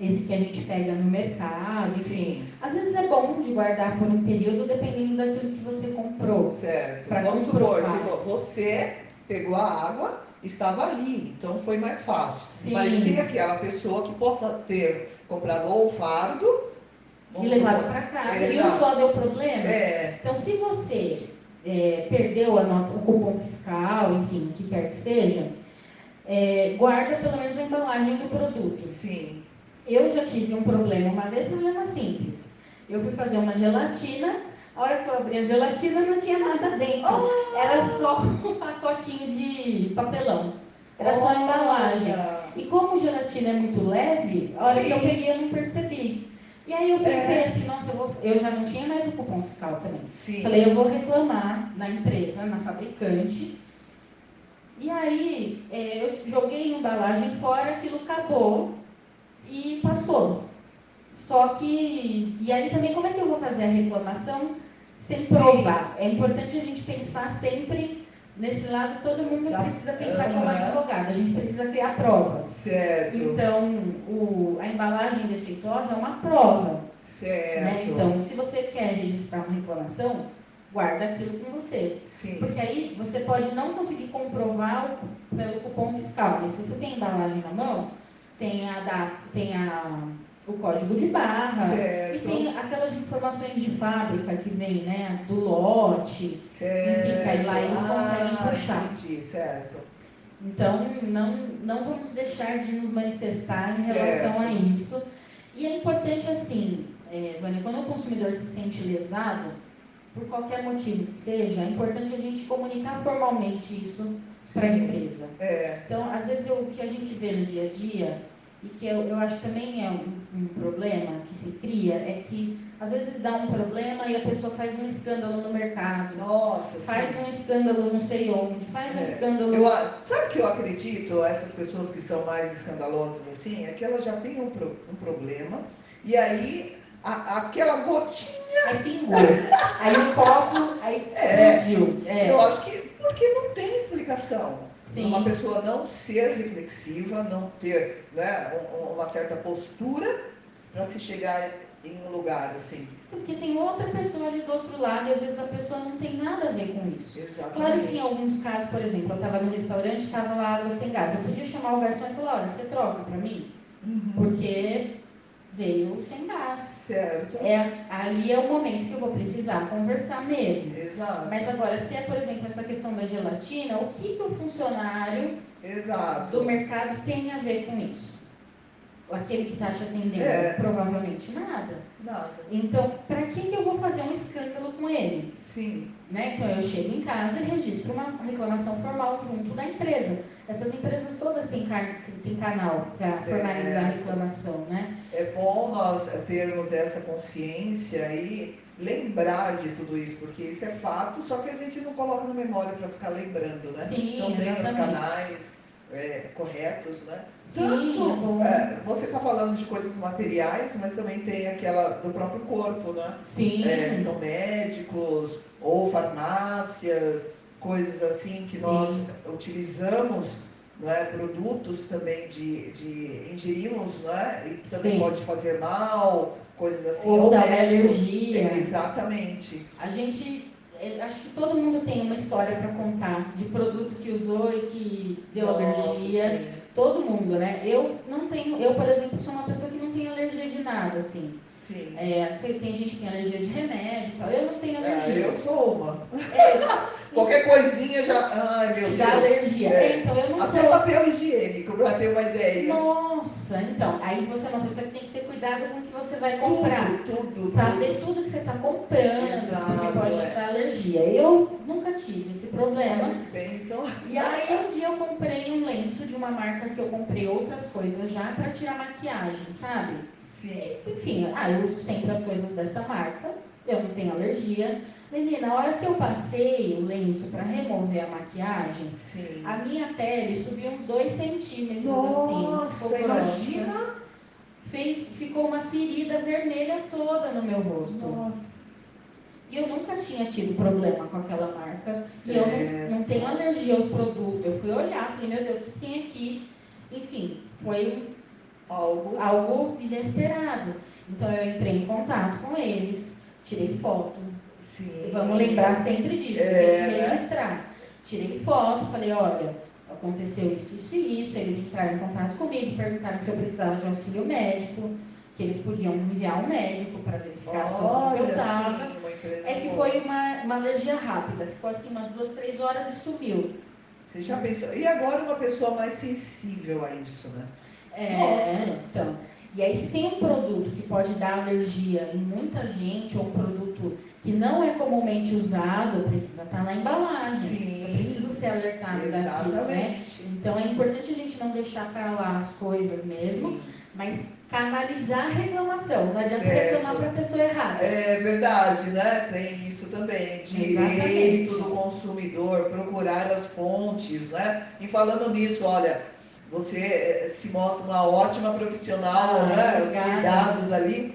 esse que a gente pega no mercado, enfim, Sim, às vezes é bom de guardar por um período, dependendo daquilo que você comprou. certo. Vamos supor, comprovar. vo- você pegou a água, estava ali, então foi mais fácil. Sim. Mas tem aquela pessoa que possa ter comprado ou o fardo. E vamos levado supor, para casa. É, e o só deu problema? É, Então, se você é, perdeu a nota, o cupom fiscal, enfim, o que quer que seja, é, guarda pelo menos a embalagem do produto. sim. Eu já tive um problema uma vez, problema simples. Eu fui fazer uma gelatina, a hora que eu abri a gelatina não tinha nada dentro. Era só *laughs* um pacotinho de papelão. Era só a embalagem. E como gelatina é muito leve, a hora que eu Sim. peguei eu não percebi. E aí eu pensei É. assim, nossa, eu, vou... eu já não tinha mais o cupom fiscal também. Sim. Falei, eu vou reclamar na empresa, na fabricante. E aí é, eu joguei a embalagem fora, aquilo acabou e passou. Só que. E aí também como é que eu vou fazer a reclamação sem Sim. provar? É importante a gente pensar sempre nesse lado, todo mundo Da- precisa pensar como advogado, a gente precisa criar provas. Certo. Então, o, a embalagem defeituosa é uma prova. certo. Né? Então, se você quer registrar uma reclamação, guarda aquilo com você. Sim. Porque aí você pode não conseguir comprovar pelo cupom fiscal, mas se você tem a embalagem na mão, tem, a, da, tem a, o código de barra, e Certo. tem aquelas informações de fábrica que vem, né? Do lote. Certo. Enfim, aí lá eles conseguem Ah, puxar. Entendi, certo. Então, não, não vamos deixar de nos manifestar em Certo. relação a isso. E é importante, assim, é, Vânia, quando o consumidor se sente lesado, por qualquer motivo que seja, é importante a gente comunicar formalmente isso para a empresa. É, Então, às vezes, o que a gente vê no dia a dia, e que eu, eu acho também é um, um problema que se cria, é que às vezes dá um problema e a pessoa faz um escândalo no mercado, nossa, faz sim. um escândalo não sei onde, faz um É. escândalo Eu, sabe o que eu acredito, essas pessoas que são mais escandalosas assim, é que elas já têm um, pro- um problema, e aí a- aquela gotinha, Aí pingou. Aí o copo, aí É. explodiu. É, eu acho que porque não tem explicação. Sim. Uma pessoa não ser reflexiva, não ter né, um- uma certa postura para se chegar em um lugar assim. Porque tem outra pessoa ali do outro lado e às vezes a pessoa não tem nada a ver com isso. Exatamente. Claro que em alguns casos, por exemplo, eu estava no restaurante, estava lá água sem gás. Eu podia chamar o garçom e falar, olha, você troca para mim? Uhum. Porque veio sem gás. Certo. É, ali é o momento que eu vou precisar conversar mesmo. Exato. Mas agora, se é, por exemplo, essa questão da gelatina, o que, que o funcionário Exato. do mercado tem a ver com isso? Aquele que está te atendendo? É. Provavelmente nada. Nada. Então, para que, que eu vou fazer um escândalo com ele? Sim. Né? Então, eu chego em casa e registro uma reclamação formal junto da empresa. Essas empresas todas têm, têm canal para formalizar a reclamação, né? É bom nós termos essa consciência e lembrar de tudo isso, porque isso é fato, só que a gente não coloca na memória para ficar lembrando, né? Sim, então tem os canais é, corretos, né? Sim, Tanto, é é, você está falando de coisas materiais, mas também tem aquela do próprio corpo, né? Sim, É, são médicos ou farmácias, coisas assim que Sim. nós utilizamos não é, produtos também de, de ingerimos, não é, e também Sim. pode fazer mal, coisas assim. Ou dar uma médico- alergia. Exatamente. A gente, eh, acho que todo mundo tem uma história para contar de produto que usou e que deu Nossa, alergia. sim. Todo mundo, né? Eu não tenho, eu, por exemplo, sou uma pessoa que não tem alergia de nada, assim. Sim. É, tem gente que tem alergia de remédio e tal. Eu não tenho É, alergia. eu sou uma. É, *laughs* Qualquer coisinha já. Ai, meu dá Deus. alergia. É. É, então eu não Até sou. papel higiênico, pra ter uma ideia. Nossa, então, aí você é uma pessoa que tem que ter cuidado com o que você vai comprar. Tudo, tudo. Saber tudo que você está comprando, Exato, porque pode é. te dar alergia. Eu nunca tive esse problema. Pensam. E aí um dia eu comprei um lenço de uma marca que eu comprei outras coisas já para tirar maquiagem, sabe? Sim. Enfim, ah, eu uso sempre as coisas dessa marca, eu não tenho alergia. Menina, a hora que eu passei o lenço para remover a maquiagem, Sim. a minha pele subiu uns 2 centímetros Nossa, assim. ficou grossa. imagina. Fez, ficou uma ferida vermelha toda no meu rosto. Nossa. E eu nunca tinha tido problema com aquela marca. E eu Certo. não, não tenho alergia aos produtos. Eu fui olhar, falei, meu Deus, o que tem aqui? Enfim, foi Algo. algo inesperado. Então eu entrei em contato com eles, tirei foto. Sim. Vamos lembrar sempre disso, É, tem que né? registrar. Tirei foto, falei, olha, aconteceu isso, isso e isso. Eles entraram em contato comigo, perguntaram se eu precisava de auxílio médico, que eles podiam enviar um médico para verificar a situação que eu estava. É que foi uma, uma alergia rápida, ficou assim umas duas, três horas e sumiu. Você já pensou? E agora uma pessoa mais sensível a isso, né? É, Nossa. então. E aí se tem um produto que pode dar alergia em muita gente, ou um produto que não é comumente usado, precisa estar na embalagem. Sim. Eu preciso ser alertado daquilo, né? Exatamente. Então é importante a gente não deixar para lá as coisas mesmo, Sim. mas canalizar a reclamação. Não adianta Certo. reclamar para a pessoa errada. É verdade, né? Tem isso também. Direito Exatamente. do consumidor, procurar as fontes, né? E falando nisso, olha, você eh, se mostra uma ótima profissional, Ah, né? Cuidados ali.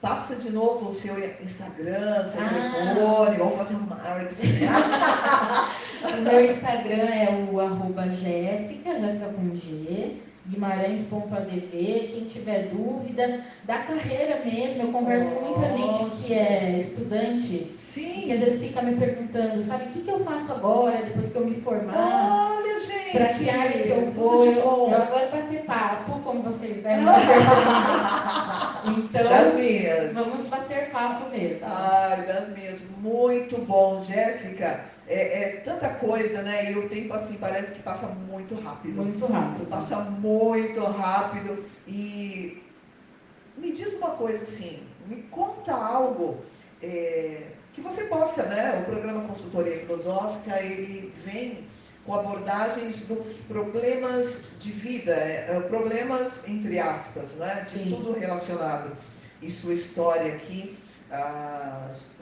Passa de novo o seu Instagram, seu Ah. telefone, vamos fazer um marketing. *laughs* O meu Instagram é o arroba Jéssica, Jéssica com G, Guimarães.adv. Quem tiver dúvida da carreira mesmo, eu converso com muita gente que é estudante, que Sim. às vezes fica me perguntando, sabe, o que, que eu faço agora, depois que eu me formar? Olha, gente. Para que eu vou? Eu, eu adoro bater papo, como vocês devem ter percebido. *laughs* Das Então, minhas. vamos bater papo mesmo. Ai, das minhas, muito bom, Jéssica. É, é tanta coisa, né? E o tempo assim parece que passa muito rápido. Muito rápido. Passa muito rápido. E me diz uma coisa assim, me conta algo é, que você possa, né? O programa Consultoria Filosófica, ele vem com abordagens dos problemas de vida, é, é, problemas entre aspas, né? De Sim. tudo relacionado. E sua história aqui,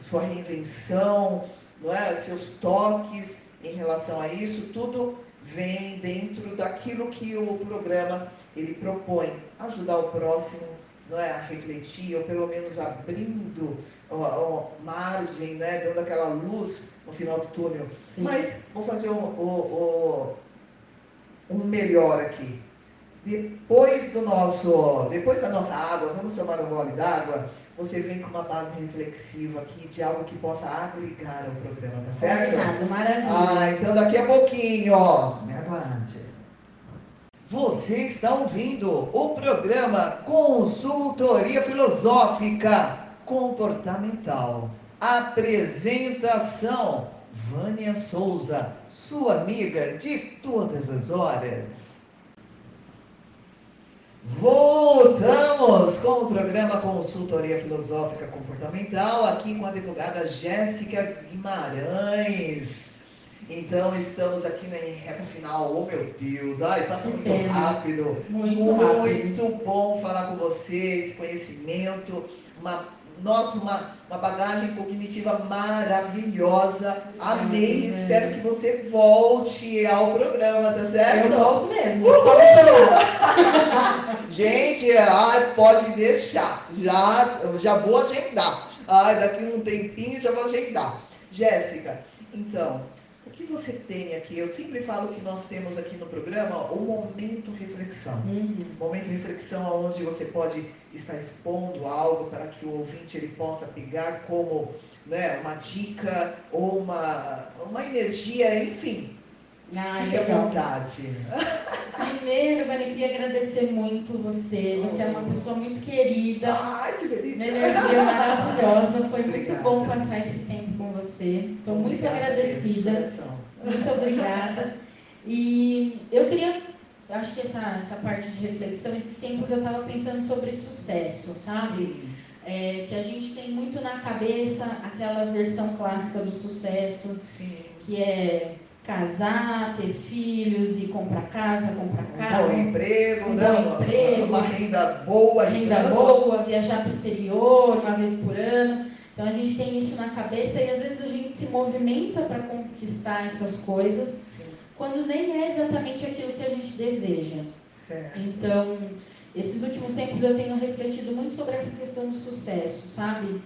sua reinvenção, não é? seus toques em relação a isso, tudo vem dentro daquilo que o programa ele propõe, ajudar o próximo não é, a refletir, ou pelo menos abrindo ó, ó, margem, né, dando aquela luz no final do túnel. Sim. Mas vou fazer um, o- um melhor aqui. Depois do nosso, depois da nossa água, vamos tomar um gole d'água. Você vem com uma base reflexiva aqui de algo que possa agregar ao programa, tá certo? Combinado, maravilha. Ah, então daqui a pouquinho, ó. Me aguarde. Você está ouvindo o programa Consultoria Filosófica Comportamental. Apresentação: Vânia Souza, sua amiga de todas as horas. Voltamos com o programa Consultoria Filosófica Comportamental, aqui com a advogada Jéssica Guimarães. Então, estamos aqui na reta final. Oh, meu Deus, ai, passa Que muito pena. rápido. Muito rápido. Muito bom falar com você, esse conhecimento, uma, nossa, uma, uma bagagem cognitiva maravilhosa. Amei, espero que você volte ao programa, tá certo? Eu volto mesmo, só me. *laughs* Gente, ai, pode deixar. Já, já vou agendar. Ai, daqui um tempinho já vou agendar. Jéssica, então, que você tem aqui? Eu sempre falo que nós temos aqui no programa o momento reflexão. Uhum. Momento reflexão onde você pode estar expondo algo para que o ouvinte ele possa pegar como né, uma dica ou uma, uma energia, enfim. Ah, Fique à vontade. Primeiro, Vani, queria agradecer muito você. Você é uma pessoa muito querida. Ai, que Uma delícia. energia maravilhosa. Foi muito Obrigada. bom passar esse tempo você. Estou muito agradecida. Muito obrigada. E eu queria, acho que essa, essa parte de reflexão, esses tempos eu estava pensando sobre sucesso, sabe? É, que a gente tem muito na cabeça aquela versão clássica do sucesso, Sim. que é casar, ter filhos e comprar casa, comprar Um carro. bom emprego, um bom Uma- emprego, uma renda boa, renda boa, viajar para o exterior uma vez por ano. Então a gente tem isso na cabeça e às vezes a gente se movimenta para conquistar essas coisas Sim, quando nem é exatamente aquilo que a gente deseja. certo. Então, esses últimos tempos eu tenho refletido muito sobre essa questão do sucesso, sabe?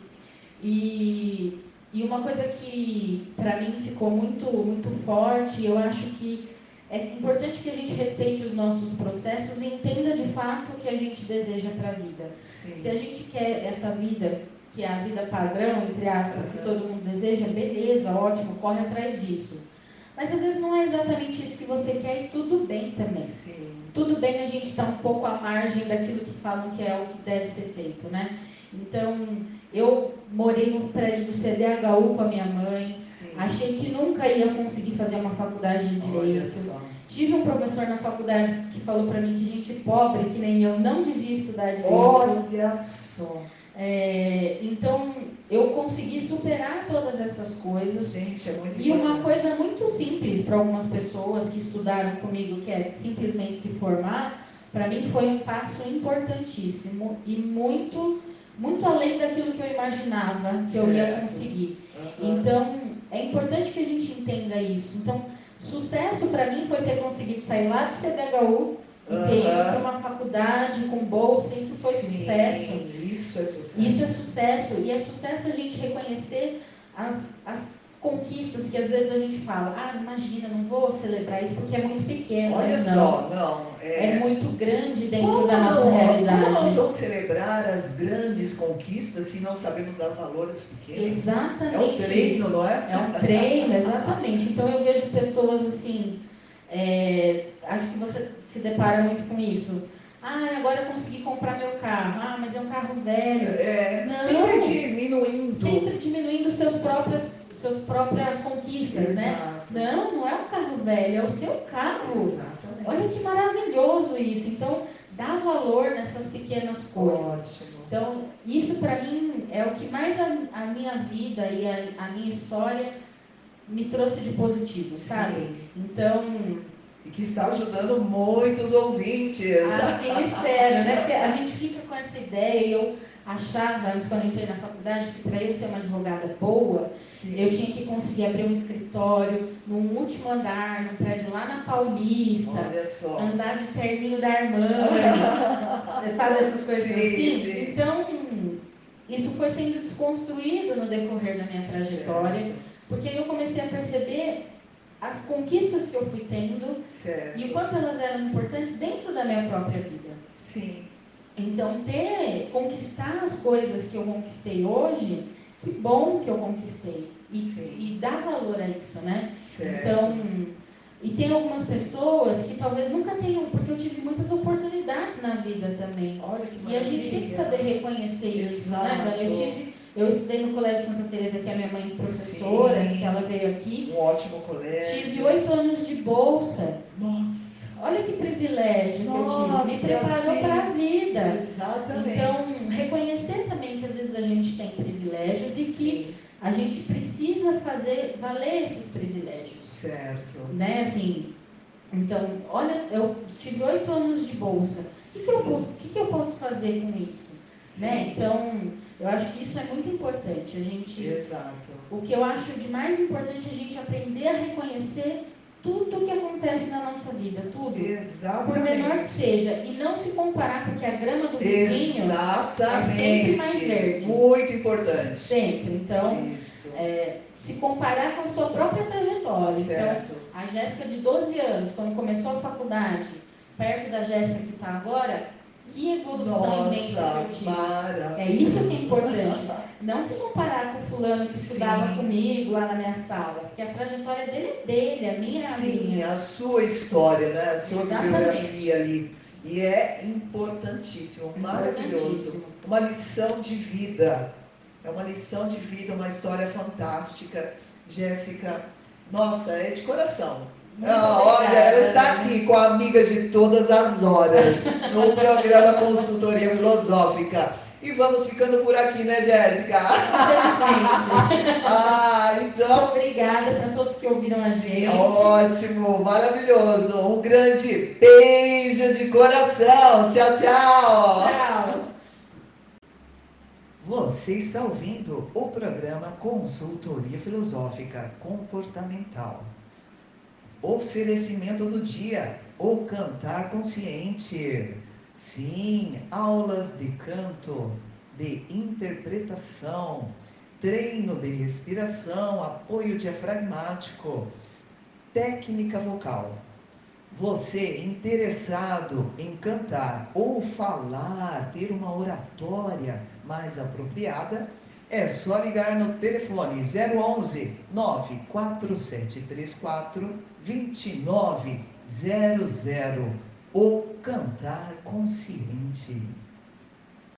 E, e uma coisa que para mim ficou muito, muito forte, eu acho que é importante que a gente respeite os nossos processos e entenda de fato o que a gente deseja para a vida. Se Sim. a gente quer essa vida, que é a vida padrão, entre aspas, que todo mundo deseja, beleza, ótimo, corre atrás disso. Mas às vezes não é exatamente isso que você quer e tudo bem também. Sim. Tudo bem a gente estar um pouco à margem daquilo que falam que é o que deve ser feito, né? Então, eu morei no prédio do CDHU com a minha mãe, Sim. achei que nunca ia conseguir fazer uma faculdade de direito. Tive um professor na faculdade que falou para mim que gente pobre, que nem eu, não devia estudar direito. Olha só. É, então, eu consegui superar todas essas coisas. Gente, é muito E uma importante. coisa muito simples para algumas pessoas que estudaram comigo, que é simplesmente se formar, para mim foi um passo importantíssimo e muito, muito além daquilo que eu imaginava que eu ia Certo. conseguir. Aham. Então, é importante que a gente entenda isso. Então, sucesso para mim foi ter conseguido sair lá do CDHU e ter ido para uma faculdade com bolsa, isso foi Sim, sucesso. Isso é sucesso. Isso é sucesso. E é sucesso a gente reconhecer as, as conquistas que às vezes a gente fala, ah, imagina, não vou celebrar isso porque é muito pequeno. Olha não. só, não. É É, muito grande dentro como, da nossa não, como nós realidade. vamos celebrar as grandes conquistas se não sabemos dar valor às pequenas? Exatamente. É um treino, não é? É um treino, exatamente. Então eu vejo pessoas assim, é, acho que você se depara muito com isso. Ah, agora eu consegui comprar meu carro. Ah, mas é um carro velho. É, Não. sempre diminuindo. Sempre diminuindo seus próprios, suas próprias conquistas, né? Exato. Não, não é um carro velho, é o seu carro. Exatamente. Olha que maravilhoso isso. Então, dá valor nessas pequenas coisas. Ótimo. Então, isso para mim é o que mais a, a minha vida e a, a minha história me trouxe de positivo, sabe? Sim. Então, E que está ajudando muitos ouvintes. assim espero, né? Porque a gente fica com essa ideia eu achava, antes quando entrei na faculdade, que para eu ser uma advogada boa, Sim. eu tinha que conseguir abrir um escritório num último andar, num prédio lá na Paulista. Olha só. andar de terninho da Armani, *laughs* sabe essas coisas Sim, assim? sim. Então, isso foi sendo desconstruído no decorrer da minha trajetória, porque eu comecei a perceber as conquistas que eu fui tendo Certo. e o quanto elas eram importantes dentro da minha própria vida. Sim. Então, ter, conquistar as coisas que eu conquistei hoje, que bom que eu conquistei. E, e dar valor a isso, né? Certo. Então, e tem algumas pessoas que talvez nunca tenham, porque eu tive muitas oportunidades na vida também. Olha que E a gente tem que maravilha. saber reconhecer isso, né? Exato. Eu, tive, eu estudei no Colégio Santa Teresa, que é minha mãe professora, Sim. que ela veio aqui. Um ótimo colégio. Tive oito anos de bolsa. Nossa. Olha que privilégio que eu Nossa, tive. Me preparou sim. para a vida. Exatamente. Então, reconhecer também que às vezes a gente tem privilégios e que Sim. a gente precisa fazer valer esses privilégios. Certo. né, assim, então, olha, eu tive oito anos de bolsa, o que, que, eu, que, que eu posso fazer com isso? Né? Então, eu acho que isso é muito importante, a gente, Exato. o que eu acho de mais importante é a gente aprender a reconhecer tudo o que acontece na nossa vida, tudo, por menor que Exatamente. seja, e não se comparar, porque a grama do vizinho, Exatamente. é sempre mais verde. Muito importante. sempre, então, Isso. é, se comparar com a sua própria trajetória. Certo. Então, a Jéssica de 12 anos, quando começou a faculdade, perto da Jéssica que está agora, que evolução Nossa, imensa que eu tive. maravilhoso. É isso que é importante. Não se comparar com o fulano que estudava Sim. comigo lá na minha sala, porque a trajetória dele é dele, a minha é a Sim, minha. a sua história, né? A sua Exatamente. bibliografia ali. E é importantíssimo, maravilhoso. Importantíssimo. Uma lição de vida. É uma lição de vida, uma história fantástica. Jéssica, nossa, é de coração. Muito Ah, olha, ela está aqui com a amiga de todas as horas, no programa Consultoria Filosófica. E vamos ficando por aqui, né, Jéssica? Ah, então Obrigada para todos que ouviram a gente. Ótimo, maravilhoso. Um grande beijo de coração. Tchau, tchau. Tchau. Você está ouvindo o programa Consultoria Filosófica Comportamental. Oferecimento do dia: o cantar consciente. Sim, aulas de canto, de interpretação, treino de respiração, apoio diafragmático, técnica vocal. Você interessado em cantar ou falar, ter uma oratória mais apropriada, é só ligar no telefone 011 94734 2900. O cantar consciente.